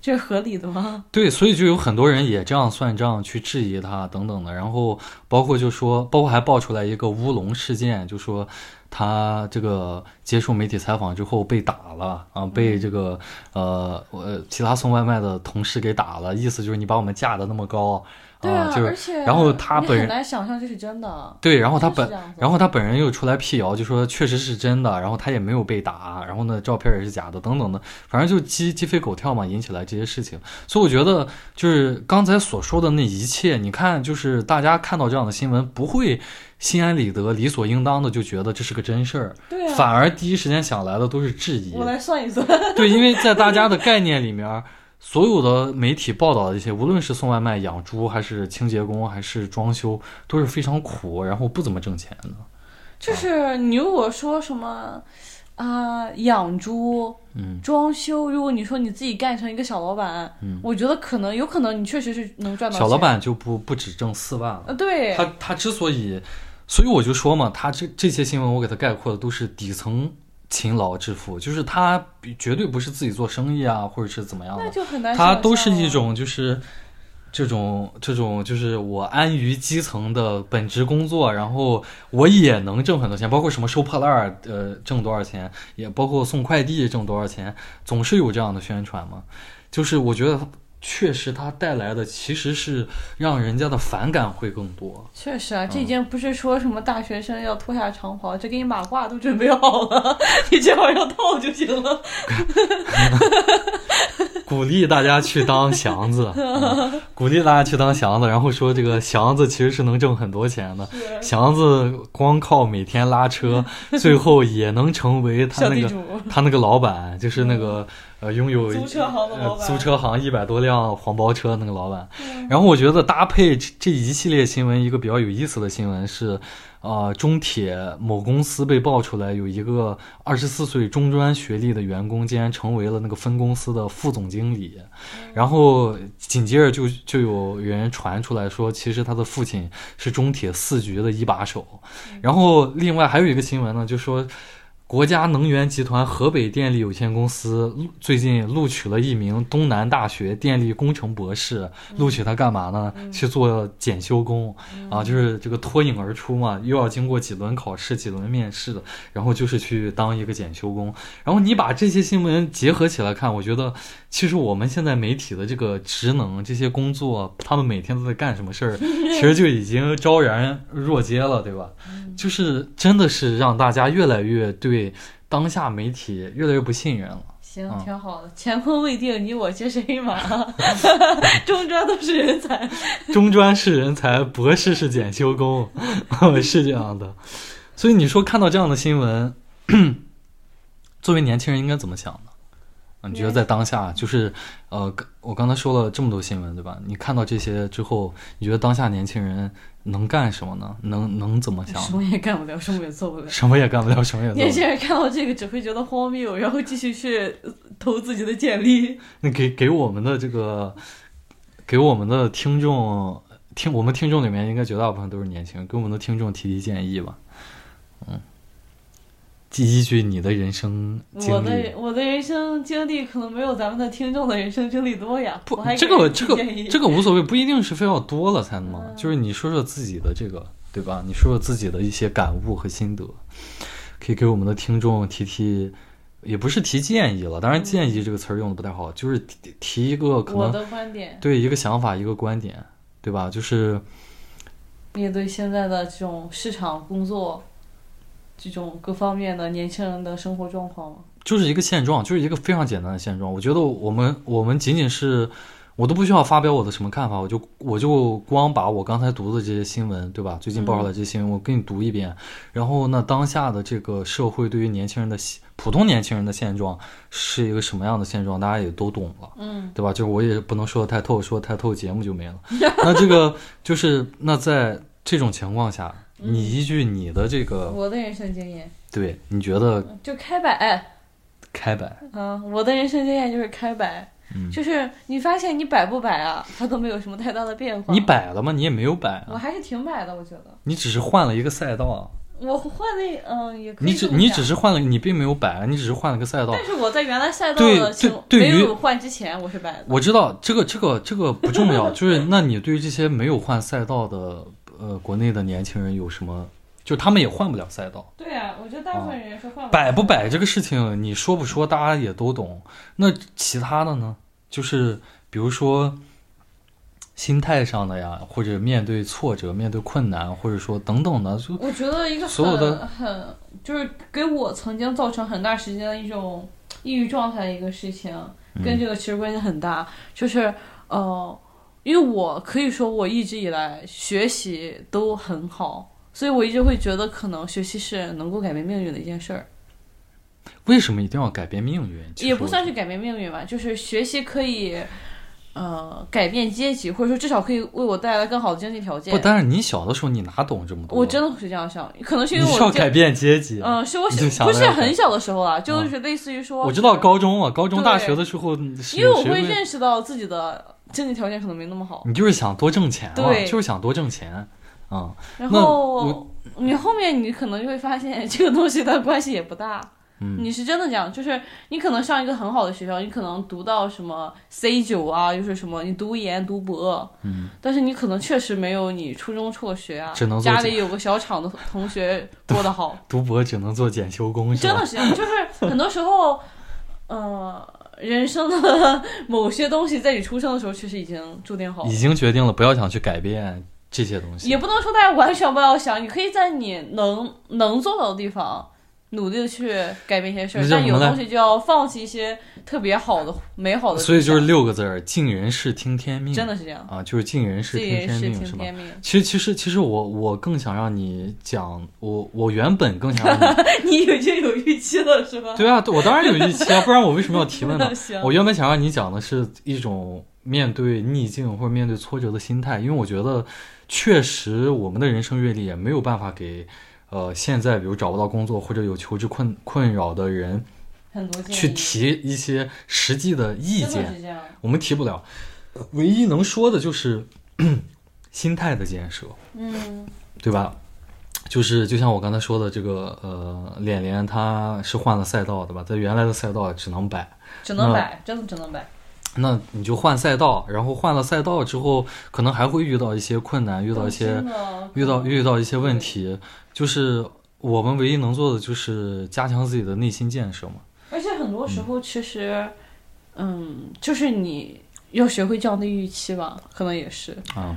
这是合理的吗？对，所以就有很多人也这样算账去质疑他等等的，然后包括就说，包括还爆出来一个乌龙事件，就说他这个接受媒体采访之后被打了啊，被这个呃呃其他送外卖的同事给打了，意思就是你把我们架的那么高。对啊，就是，而且，然后他本人很难想象这是真的。对，然后他本，然后他本人又出来辟谣，就说确实是真的，然后他也没有被打，然后呢，照片也是假的，等等的，反正就鸡鸡飞狗跳嘛，引起来这些事情。所以我觉得，就是刚才所说的那一切，你看，就是大家看到这样的新闻，不会心安理得、理所应当的就觉得这是个真事儿，对，反而第一时间想来的都是质疑。我来算一算，对，因为在大家的概念里面。所有的媒体报道的一些，无论是送外卖、养猪，还是清洁工，还是装修，都是非常苦，然后不怎么挣钱的。就是你如果说什么啊，养猪、嗯，装修，如果你说你自己干成一个小老板，嗯，我觉得可能有可能你确实是能赚到。小老板就不不止挣四万了。对。他他之所以，所以我就说嘛，他这这些新闻我给他概括的都是底层。勤劳致富，就是他绝对不是自己做生意啊，或者是怎么样的，那就很难他都是一种就是。这种这种就是我安于基层的本职工作，然后我也能挣很多钱，包括什么收破烂儿，呃，挣多少钱，也包括送快递挣多少钱，总是有这样的宣传嘛。就是我觉得确实它带来的其实是让人家的反感会更多。确实啊，这嗯已经不是说什么大学生要脱下长袍，这给你马褂都准备好了，你只要要套就行了。鼓励大家去当祥子，嗯鼓励大家去当祥子，然后说这个祥子其实是能挣很多钱的。祥子光靠每天拉车，最后也能成为他那个他那个老板，就是那个呃拥有租车行的老板呃租车行一百多辆黄包车那个老板。然后我觉得搭配这这一系列新闻，一个比较有意思的新闻是，呃，中铁某公司被爆出来有一个二十四岁中专学历的员工，竟然成为了那个分公司的副总经理。然后紧接着就就有人传出来说，其实他的父亲是中铁四局的一把手。然后另外还有一个新闻呢，就说。国家能源集团河北电力有限公司最近录取了一名东南大学电力工程博士，录取他干嘛呢？去做检修工啊，就是这个脱颖而出嘛，又要经过几轮考试、几轮面试的，然后就是去当一个检修工。然后你把这些新闻结合起来看，我觉得其实我们现在媒体的这个职能、这些工作，他们每天都在干什么事儿，其实就已经昭然若揭了，对吧？就是真的是让大家越来越对当下媒体越来越不信任了。行嗯，挺好的。乾坤未定，你我皆是黑马，中专都是人才。中专是人才，博士是检修工，是这样的。所以你说看到这样的新闻，作为年轻人应该怎么想呢？啊你觉得在当下，就是呃，我刚才说了这么多新闻，对吧？你看到这些之后，你觉得当下年轻人能干什么呢？能能怎么想什？么也干不了，什么也做不了。什么也干不了，什么也做不了年轻。人看到这个只会觉得荒谬，然后继续去呃投自己的简历。那给给我们的这个，给我们的听众听，我们听众里面应该绝大部分都是年轻人，给我们的听众提提建议吧。嗯，依据你的人生经历的，我的人生经历可能没有咱们的听众的人生经历多呀。不这个这个这个无所谓，不一定是非要多了才能就是你说说自己的这个，对吧？你说说自己的一些感悟和心得，可以给我们的听众提提。也不是提建议了，当然“建议”这个词儿用的不太好，就是提提一个可能我的观点，对一个想法、一个观点，对吧？就是面对现在的这种市场工作，这种各方面的年轻人的生活状况吗。就是一个现状，就是一个非常简单的现状。我觉得我们我们仅仅是，我都不需要发表我的什么看法，我就我就光把我刚才读的这些新闻，对吧？最近报道的这些新闻，我给你读一遍。然后呢，当下的这个社会对于年轻人的现普通年轻人的现状是一个什么样的现状，大家也都懂了。嗯，对吧？就是我也不能说的太透，说得太透节目就没了。那这个就是那在这种情况下，你依据你的这个，我的人生经验对你觉得就开摆。开摆，啊，我的人生经验就是开摆，嗯就是你发现你摆不摆啊，它都没有什么太大的变化。你，摆了吗？你也没有摆啊，我还是挺摆的，我觉得。你只是换了一个赛道啊。我换那嗯也可以你只这么讲你只是换了，你并没有摆，你只是换了个赛道但。是我在原来赛道对的情对对于没有换之前，我是摆的。我知道这个这个这个不重要，就是那你对于这些没有换赛道的呃国内的年轻人有什么？就他们也换不了赛道。对啊，我觉得大部分人是换摆不摆这个事情，你说不说，大家也都懂。那其他的呢？就是比如说心态上的呀，或者面对挫折、面对困难，或者说等等的，就我觉得一个所有的很很就是给我曾经造成很大时间的一种抑郁状态的一个事情，跟这个其实关系很大，就是呃，因为我可以说我一直以来学习都很好，所以我一直会觉得可能学习是能够改变命运的一件事儿，为什么一定要改变命运？也不算是改变命运吧，就是学习可以。呃，改变阶级，或者说至少可以为我带来更好的经济条件不，。但是你小的时候你哪懂这么多？我真的是这样想，可能是因为我就是要改变阶级。嗯，是我小不是很小的时候啊，就是类似于说，我知道高中啊，高中、大学的时候因为我会认识到自己的经济条件可能没那么好，你就是想多挣钱嘛，对。就是想多挣钱啊、然后你后面你可能就会发现 这个东西的关系也不大，嗯。你是真的这样，就是你可能上一个很好的学校，你可能读到什么 C 九啊，又是什么，你读研读博，嗯，但是你可能确实没有你初中辍学啊，只能做家里有个小厂的同学 过得好，读博只能做检修工，真的？是这样，就是很多时候，呃，人生的某些东西在你出生的时候确实已经注定好了已。经决定了，不要想去改变这些东西。也不能说大家完全不要想，你可以在你能能做到的地方努力的去改变一些事儿但有东西就要放弃一些特别好的、美好的。所以就是六个字儿：尽人事，听天命。真的是这样，啊，就是尽人事，听天命，是吧？其实，其实，其实我我更想让你讲，我我原本更想让你，你已经有预期了是吧？对啊，我当然有预期啊，不然我为什么要提问呢？我原本想让你讲的是一种面对逆境或者面对挫折的心态，因为我觉得确实我们的人生阅历也没有办法给呃现在比如找不到工作或者有求职困困扰的人很多去提一些实际的意见。我们提不了，唯一能说的就是 心态的建设。嗯对吧？就是就像我刚才说的，这个呃，脸脸他是换了赛道，的吧？在原来的赛道只能摆，只能摆，真的只能摆。那你就换赛道，然后换了赛道之后，可能还会遇到一些困难，遇到一些遇到遇到一些问题，就是我们唯一能做的就是加强自己的内心建设嘛。而且很多时候其实，嗯，就是你要学会降低预期吧，可能也是。啊，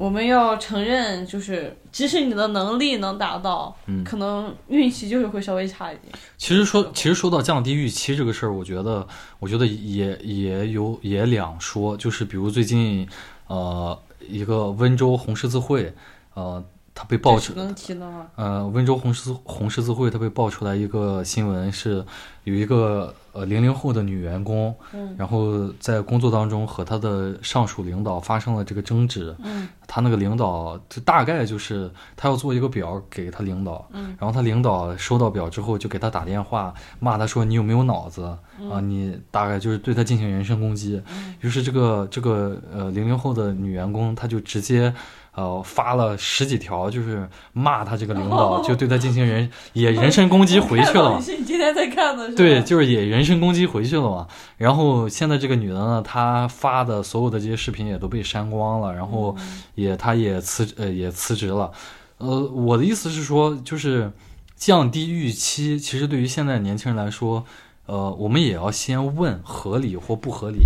我们要承认，就是即使你的能力能达到，嗯可能运气就是会稍微差一点。其实说，其实说到降低预期这个事儿，我觉得，我觉得也也有也两说，就是比如最近，呃，一个温州红十字会，呃，他被爆出，能提的吗？呃，温州红十字红十字会他被爆出来一个新闻，是有一个呃零零后的女员工，嗯然后在工作当中和她的上属领导发生了这个争执，嗯她那个领导就大概就是她要做一个表给她领导，嗯然后她领导收到表之后就给她打电话骂她说你有没有脑子、嗯啊？你大概就是对她进行人身攻击。于是这个这个呃零零后的女员工，她就直接呃发了十几条，就是骂他这个领导，就对他进行人也人身攻击回去了。是你今天在看的是？对，就是也人身攻击回去了嘛。然后现在这个女的呢，她发的所有的这些视频也都被删光了，然后也她也辞呃也辞职了。呃，我的意思是说，就是降低预期，其实对于现在年轻人来说，呃，我们也要先问合理或不合理。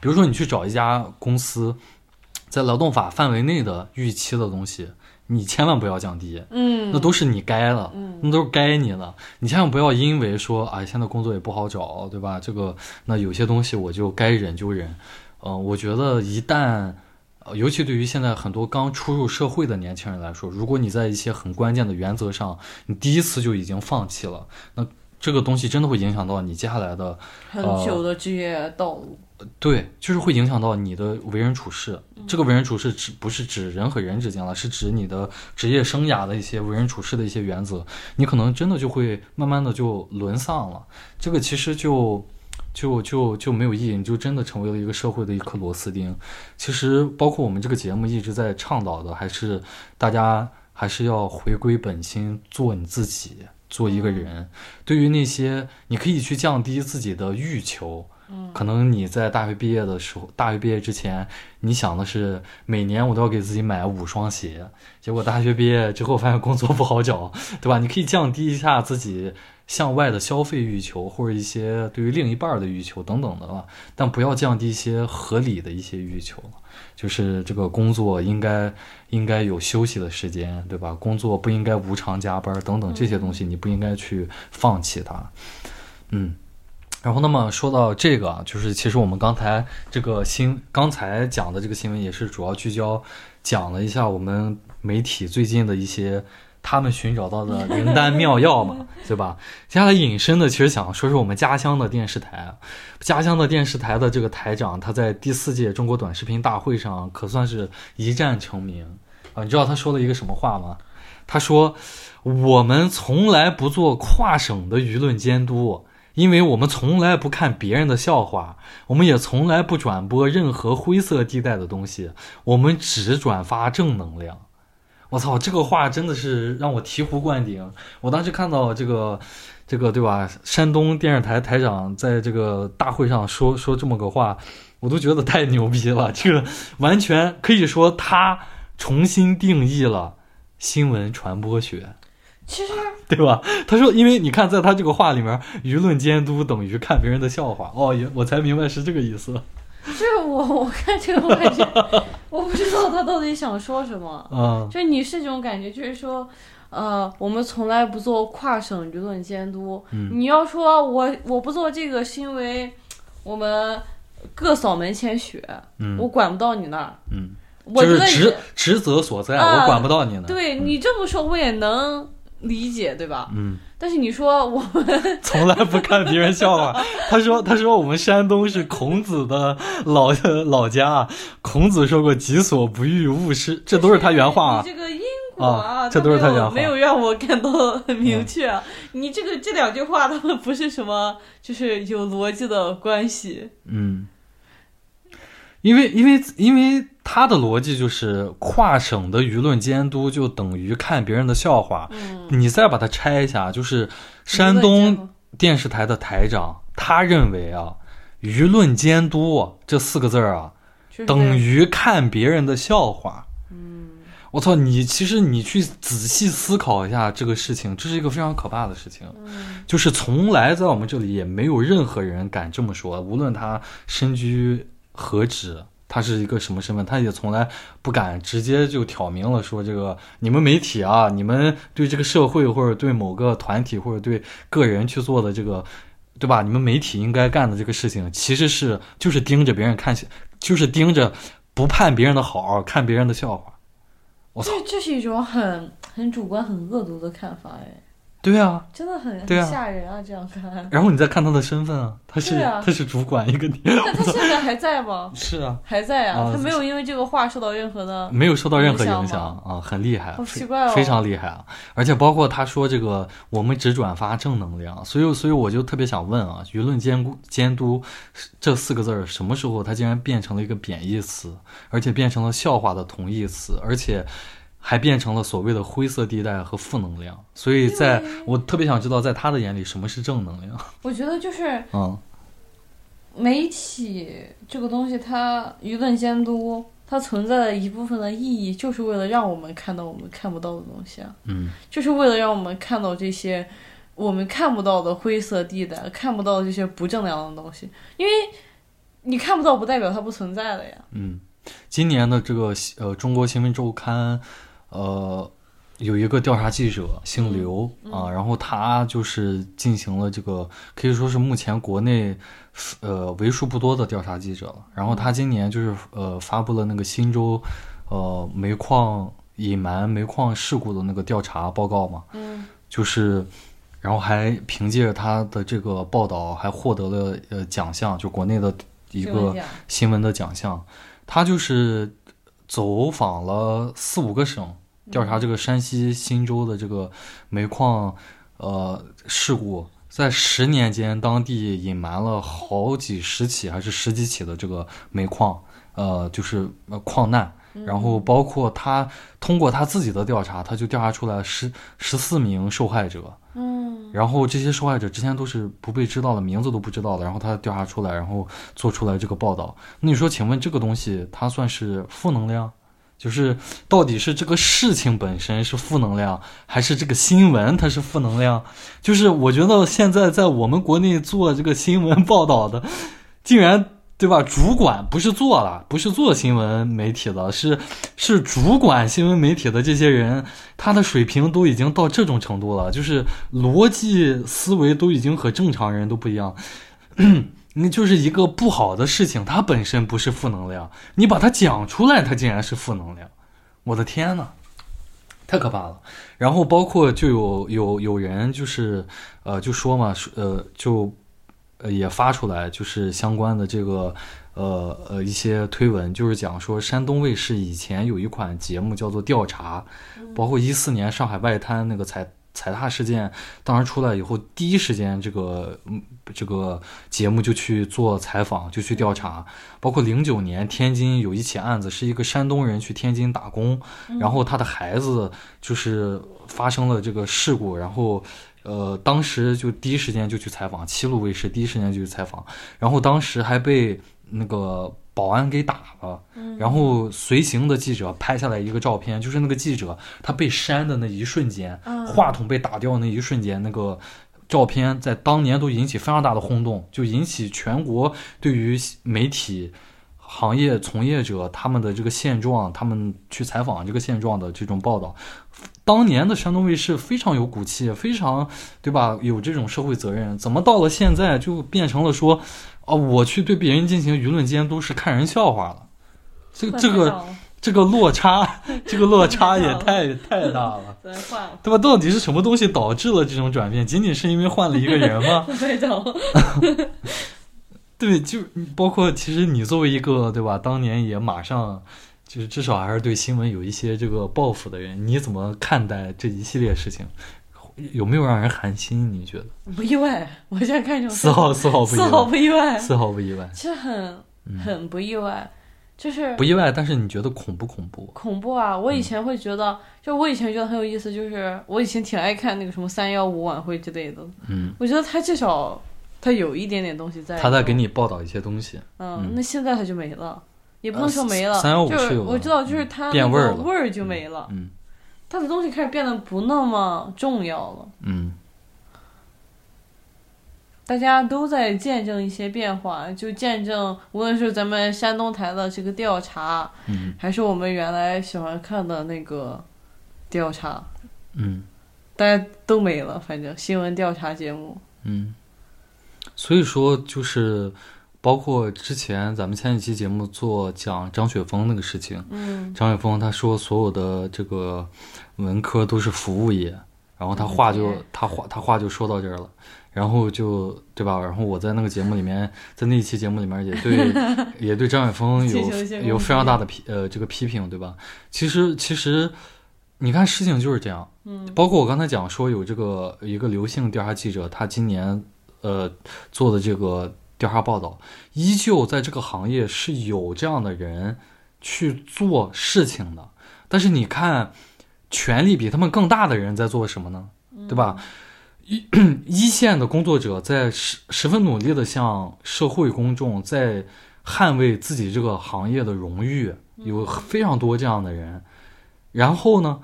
比如说，你去找一家公司，在劳动法范围内的预期的东西，你千万不要降低。嗯，那都是你该了，嗯那都是该你了。你千万不要因为说，啊，现在工作也不好找，对吧？这个那有些东西我就该忍就忍。嗯、我觉得一旦，呃，尤其对于现在很多刚出入社会的年轻人来说，如果你在一些很关键的原则上，你第一次就已经放弃了，那这个东西真的会影响到你接下来的很久的职业道路。对，就是会影响到你的为人处事。这个为人处事指不是指人和人之间了，是指你的职业生涯的一些为人处事的一些原则。你可能真的就会慢慢的就沦丧了。这个其实就就就就没有意义，你就真的成为了一个社会的一颗螺丝钉。其实包括我们这个节目一直在倡导的，还是大家还是要回归本心，做你自己，做一个人。对于那些你可以去降低自己的欲求。可能你在大学毕业的时候，大学毕业之前，你想的是每年我都要给自己买五双鞋，结果大学毕业之后发现工作不好找，对吧？你可以降低一下自己向外的消费欲求，或者一些对于另一半的欲求等等的吧，但不要降低一些合理的一些欲求，就是这个工作应该应该有休息的时间，对吧？工作不应该无偿加班等等这些东西，你不应该去放弃它，嗯。然后，那么说到这个啊，就是其实我们刚才这个新刚才讲的这个新闻，也是主要聚焦讲了一下我们媒体最近的一些他们寻找到的灵丹妙药嘛，对吧？接下来引申的，其实想说说我们家乡的电视台，家乡的电视台的这个台长，他在第四届中国短视频大会上可算是一战成名啊！你知道他说了一个什么话吗？他说：“我们从来不做跨省的舆论监督。”因为我们从来不看别人的笑话，我们也从来不转播任何灰色地带的东西，我们只转发正能量。我操，这个话真的是让我醍醐灌顶。我当时看到这个这个对吧？山东电视台台长在这个大会上说说这么个话，我都觉得太牛逼了。这个完全可以说他重新定义了新闻传播学，其实 对吧？他说，因为你看，在他这个话里面，舆论监督等于看别人的笑话。哦，也我才明白是这个意思。就是我 我看这个，我感觉我不知道他到底想说什么。嗯就是你是这种感觉，就是说，呃，我们从来不做跨省舆论监督。嗯你要说我我不做这个，是因为我们各扫门前雪，嗯我管不到你那儿。嗯，我觉得就是职职责所在，啊我管不到你呢。对你这么说，我也能理解，对吧？嗯。但是你说我们从来不看别人笑话。他说：“他说我们山东是孔子的老老家，孔子说过‘己所不欲，勿施’，这都是他原话啊你。这个因果啊，啊这都是他原话嗯没有让我感到很明确。你这个这两句话，他们不是什么，就是有逻辑的关系。嗯，因为因为因为他的逻辑就是跨省的舆论监督就等于看别人的笑话。嗯，你再把它拆一下，就是山东电视台的台长，他认为啊，舆论监督这四个字儿啊，等于看别人的笑话。嗯，我操，你其实你去仔细思考一下这个事情，这是一个非常可怕的事情。嗯就是从来在我们这里也没有任何人敢这么说，无论他身居何止，他是一个什么身份，他也从来不敢直接就挑明了说这个你们媒体啊，你们对这个社会或者对某个团体或者对个人去做的这个，对吧？你们媒体应该干的这个事情，其实是就是盯着别人看，就是盯着不盼别人的好，看别人的笑话。我操，这这是一种很很主观、很恶毒的看法，哎，对啊，真的很对啊很吓人啊！这样看，然后你再看他的身份啊，他是、对啊他是主管一个地，那他现在还在吗？是啊，还在啊，啊他没有因为这个话受到任何的。没有受到任何影影响响啊，很厉害，好非奇怪哦非常厉害啊！而且包括他说这个，我们只转发正能量，所以所以我就特别想问啊，舆论监督监督这四个字儿什么时候它竟然变成了一个贬义词，而且变成了笑话的同义词，而且还变成了所谓的灰色地带和负能量。所以在我特别想知道，在他的眼里什么是正能量？我觉得就是嗯媒体这个东西，它舆论监督，它存在的一部分的意义，就是为了让我们看到我们看不到的东西啊，嗯就是为了让我们看到这些我们看不到的灰色地带，看不到这些不正能量的东西，因为你看不到，不代表它不存在了呀。嗯，今年的这个呃《中国新闻周刊》呃。有一个调查记者姓刘、啊，然后他就是进行了这个可以说是目前国内呃为数不多的调查记者了。然后他今年就是呃发布了那个新州呃煤矿隐瞒煤矿事故的那个调查报告嘛，嗯就是然后还凭借着他的这个报道还获得了呃奖项，就国内的一个新闻奖新闻的奖项。他就是走访了四五个省，调查这个山西忻州的这个煤矿呃事故，在十年间，当地隐瞒了好几十起还是十几起的这个煤矿呃就是呃矿难。然后包括他通过他自己的调查，他就调查出来十十四名受害者，嗯然后这些受害者之前都是不被知道的，名字都不知道的。然后他调查出来，然后做出来这个报道。那你说，请问这个东西它算是负能量？就是到底是这个事情本身是负能量，还是这个新闻它是负能量？就是我觉得现在在我们国内做这个新闻报道的，竟然对吧？主管不是做了，不是做新闻媒体的，是是主管新闻媒体的这些人，他的水平都已经到这种程度了，就是逻辑思维都已经和正常人都不一样。那就是一个不好的事情，它本身不是负能量，你把它讲出来，它竟然是负能量，我的天呐，太可怕了。然后包括就有有有人就是呃就说嘛，呃就呃也发出来，就是相关的这个呃呃一些推文，就是讲说山东卫视以前有一款节目叫做调查，包括一四年上海外滩那个才踩踏事件，当时出来以后，第一时间这个嗯这个节目就去做采访，就去调查。包括零九年天津有一起案子，是一个山东人去天津打工，然后他的孩子就是发生了这个事故，然后呃，当时就第一时间就去采访，七路卫视第一时间就去采访，然后当时还被那个保安给打了，然后随行的记者拍下来一个照片，就是那个记者他被扇的那一瞬间，嗯话筒被打掉那一瞬间，那个照片在当年都引起非常大的轰动，就引起全国对于媒体行业从业者他们的这个现状，他们去采访这个现状的这种报道。当年的山东卫视非常有骨气，非常对吧？有这种社会责任，怎么到了现在就变成了说，哦，我去对别人进行舆论监督是看人笑话了？这这个这个落差，这个落差 也太太大 了。对吧？到底是什么东西导致了这种转变？仅仅是因为换了一个人吗？对，就包括其实你作为一个对吧，当年也马上就是至少还是对新闻有一些这个抱负的人，你怎么看待这一系列事情？有没有让人寒心？你觉得？不意外。我现在看这种丝毫丝毫不意丝毫外，不意外，丝毫不意外，其实很嗯很不意外，就是不意外。但是你觉得恐不恐怖？恐怖啊！我以前会觉得，就我以前觉得很有意思，就是我以前挺爱看那个什么三幺五晚会之类的，嗯，我觉得他至少他有一点点东西在，他在给，你报道一些东西，嗯，嗯那现在他就没了，也不能呃说没了，315就是有我知道，就是他味儿味儿就没了，嗯他的东西开始变得不那么重要了。嗯大家都在见证一些变化，就见证无论是咱们山东台的这个调查，嗯还是我们原来喜欢看的那个调查，嗯大家都没了。反正新闻调查节目，嗯，所以说就是。包括之前咱们前几期节目做讲张雪峰那个事情，嗯，张雪峰他说所有的这个文科都是服务业，然后他话就嗯他话他话就说到这儿了，然后就对吧？然后我在那个节目里面，在那一期节目里面也对 也对张雪峰有有非常大的批呃这个批评，对吧？其实其实你看事情就是这样，嗯，包括我刚才讲说有这个一个刘姓调查记者，他今年呃做的这个调查报道，依旧在这个行业是有这样的人去做事情的。但是你看，权力比他们更大的人在做什么呢？对吧？一 一线的工作者在十十分努力的向社会公众在捍卫自己这个行业的荣誉，有非常多这样的人。然后呢，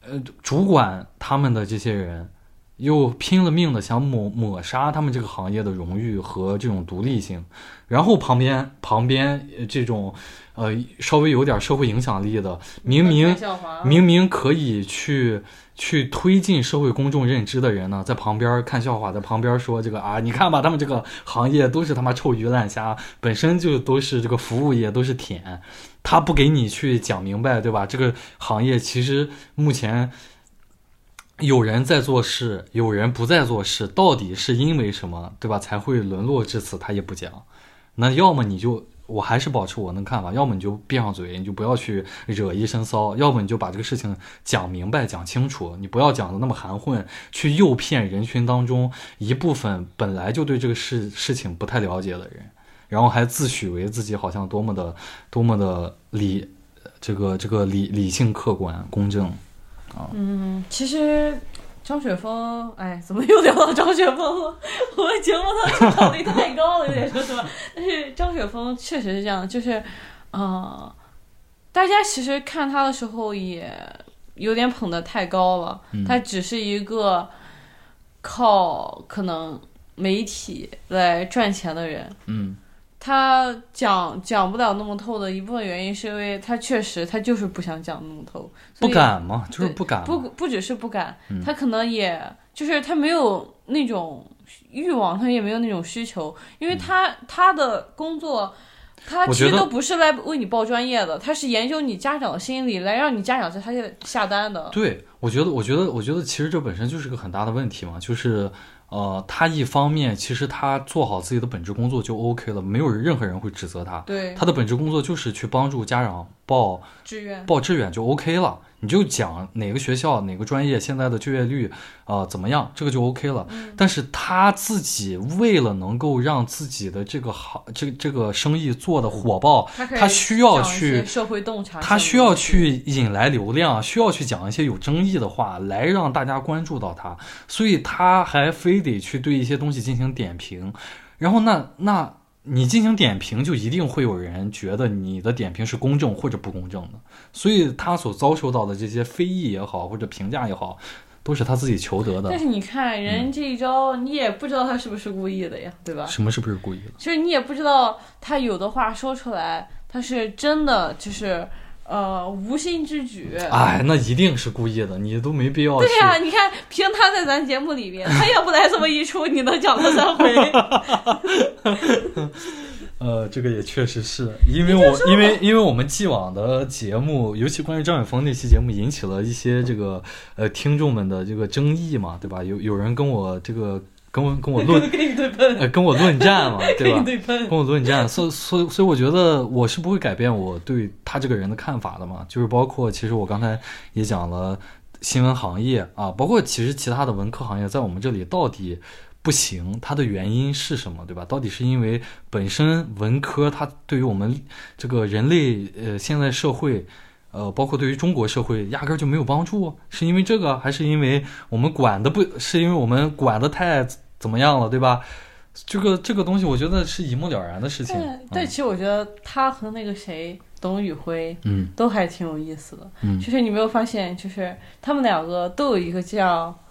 呃，主管他们的这些人，又拼了命的想抹抹杀他们这个行业的荣誉和这种独立性，然后旁边旁边呃这种呃稍微有点社会影响力的，明明明明可以去去推进社会公众认知的人呢，在旁边看笑话，在旁边说这个啊，你看吧，他们这个行业都是他妈臭鱼烂虾，本身就都是这个服务业，都是舔，他不给你去讲明白，对吧？这个行业其实目前有人在做事，有人不在做事，到底是因为什么，对吧？才会沦落至此，他也不讲。那要么你就，我还是保持我的看法，要么你就闭上嘴，你就不要去惹一身骚；要么你就把这个事情讲明白、讲清楚，你不要讲的那么含混，去诱骗人群当中一部分本来就对这个事事情不太了解的人，然后还自诩为自己好像多么的多么的理，这个这个理理性、客观、公正。嗯，其实张雪峰，哎，怎么又聊到张雪峰了？我们节目它考虑太高了，有点说实话。但是张雪峰确实是这样，就是，呃，大家其实看他的时候也有点捧得太高了。嗯他只是一个靠可能媒体来赚钱的人。嗯他讲讲不了那么透的一部分原因，是因为他确实他就是不想讲那么透，不敢嘛，就是不敢。不不只是不敢，嗯他可能也就是他没有那种欲望，他也没有那种需求，因为他、他的工作。他其实都不是来为你报专业的，他是研究你家长的心理，来让你家长在他这下单的。对，我觉得，我觉得，我觉得，其实这本身就是个很大的问题嘛，就是，呃，他一方面其实他做好自己的本职工作就 OK 了，没有任何人会指责他。对，他的本职工作就是去帮助家长报志愿。报志愿就 OK 了，你就讲哪个学校哪个专业现在的就业率呃怎么样，这个就 OK 了。嗯。但是他自己为了能够让自己的这个行这这个生意做的火爆，他他需要去社会洞察，他需要去引来流量，需要去讲一些有争议的话，来让大家关注到他，所以他还非得去对一些东西进行点评，然后那那你进行点评，就一定会有人觉得你的点评是公正或者不公正的，所以他所遭受到的这些非议也好，或者评价也好，都是他自己求得的但。是你看嗯人这一招，你也不知道他是不是故意的呀，对吧？什么是不是故意的？就是你也不知道他有的话说出来，他是真的就是呃无心之举。哎，那一定是故意的，你都没必要。对呀、你看，凭他在咱节目里边，他要不来这么一出，你能讲他三回？呃，这个也确实是因为我因为因为我们既往的节目，尤其关于张远峰那期节目，引起了一些这个呃听众们的这个争议嘛，对吧？有有人跟我这个跟我跟我论 跟你对喷，呃跟我论战嘛，对吧跟你？对。跟我论战，所以所以所以我觉得我是不会改变我对他这个人的看法的嘛，就是包括其实我刚才也讲了新闻行业啊，包括其实其他的文科行业在我们这里到底不行，它的原因是什么，对吧？到底是因为本身文科它对于我们这个人类呃现在社会。呃，包括对于中国社会，压根儿就没有帮助，是因为这个，还是因为我们管的不是因为我们管的太怎么样了，对吧？这个这个东西，我觉得是一目了然的事情。但但其实我觉得他和那个谁董宇辉嗯都还挺有意思的。嗯，就是你没有发现，就是他们两个都有一个这样比较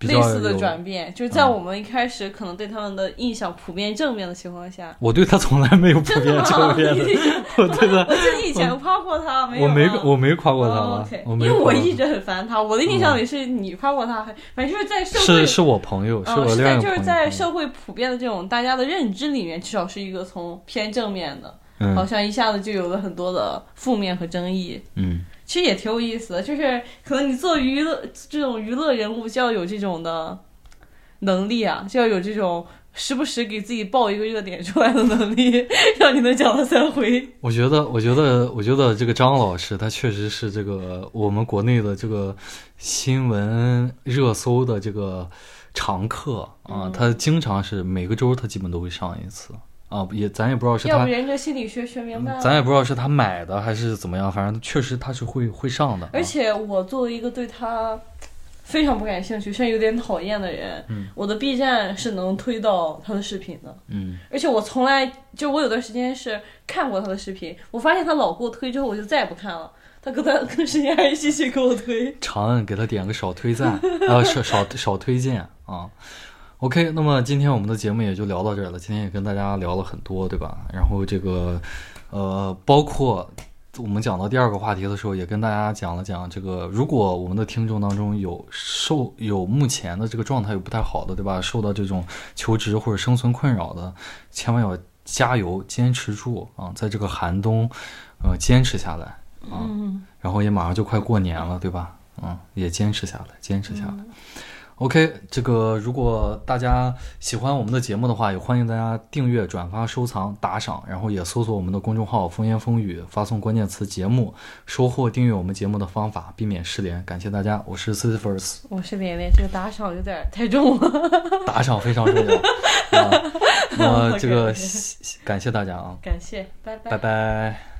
类似的转变，就是在嗯我们一开始可能对他们的印象普遍正面的情况下，我对他从来没有普遍？正面的，你我对他，我记得以前夸过他，没有我没吗我没夸过他哦吧因。为我一直很烦他，我的印象里是你夸过他，还反正就是在社会是是我朋友，是在就是。在社会普遍的这种大家的认知里面，至少是一个从偏正面的，好嗯像一下子就有了很多的负面和争议。嗯其实也挺有意思的，就是 可能你做娱乐这种娱乐人物，就要有这种的能力啊，就要有这种时不时给自己爆一个热点出来的能力，让你能讲到三回。我觉得，我觉得，我觉得这个张老师他确实是这个我们国内的这个新闻热搜的这个常客啊，嗯他经常是每个周他基本都会上一次啊，也咱也不知道是他要不人家心理学学明白了。咱也不知道是他买的还是怎么样，反正确实他是会会上的啊。而且我作为一个对他非常不感兴趣，甚至有点讨厌的人，嗯我的 B 站是能推到他的视频的。嗯而且我从来就我有段时间是看过他的视频，我发现他老给我推之后，我就再也不看了。他跟他跟时间还是继续给我推。长按给他点个少推赞，呃，少少少推荐啊。OK，那么今天我们的节目也就聊到这儿了。今天也跟大家聊了很多，对吧？然后这个呃，包括我们讲到第二个话题的时候，也跟大家讲了讲这个，如果我们的听众当中有受有目前的这个状态有不太好的，对吧？受到这种求职或者生存困扰的，千万要加油，坚持住啊，在这个寒冬，呃，坚持下来。啊嗯，然后也马上就快过年了，对吧？嗯，也坚持下来，坚持下来。OK，这个如果大家喜欢我们的节目的话，也欢迎大家订阅、转发、收藏、打赏，然后也搜索我们的公众号“风言风语”，发送关键词“节目”，收获订阅我们节目的方法，避免失联。感谢大家，我是 Sisyphus，我是连连，这个打赏有点太重了。打赏非常重要啊。那么 这个感谢大家啊，感谢，拜拜拜拜。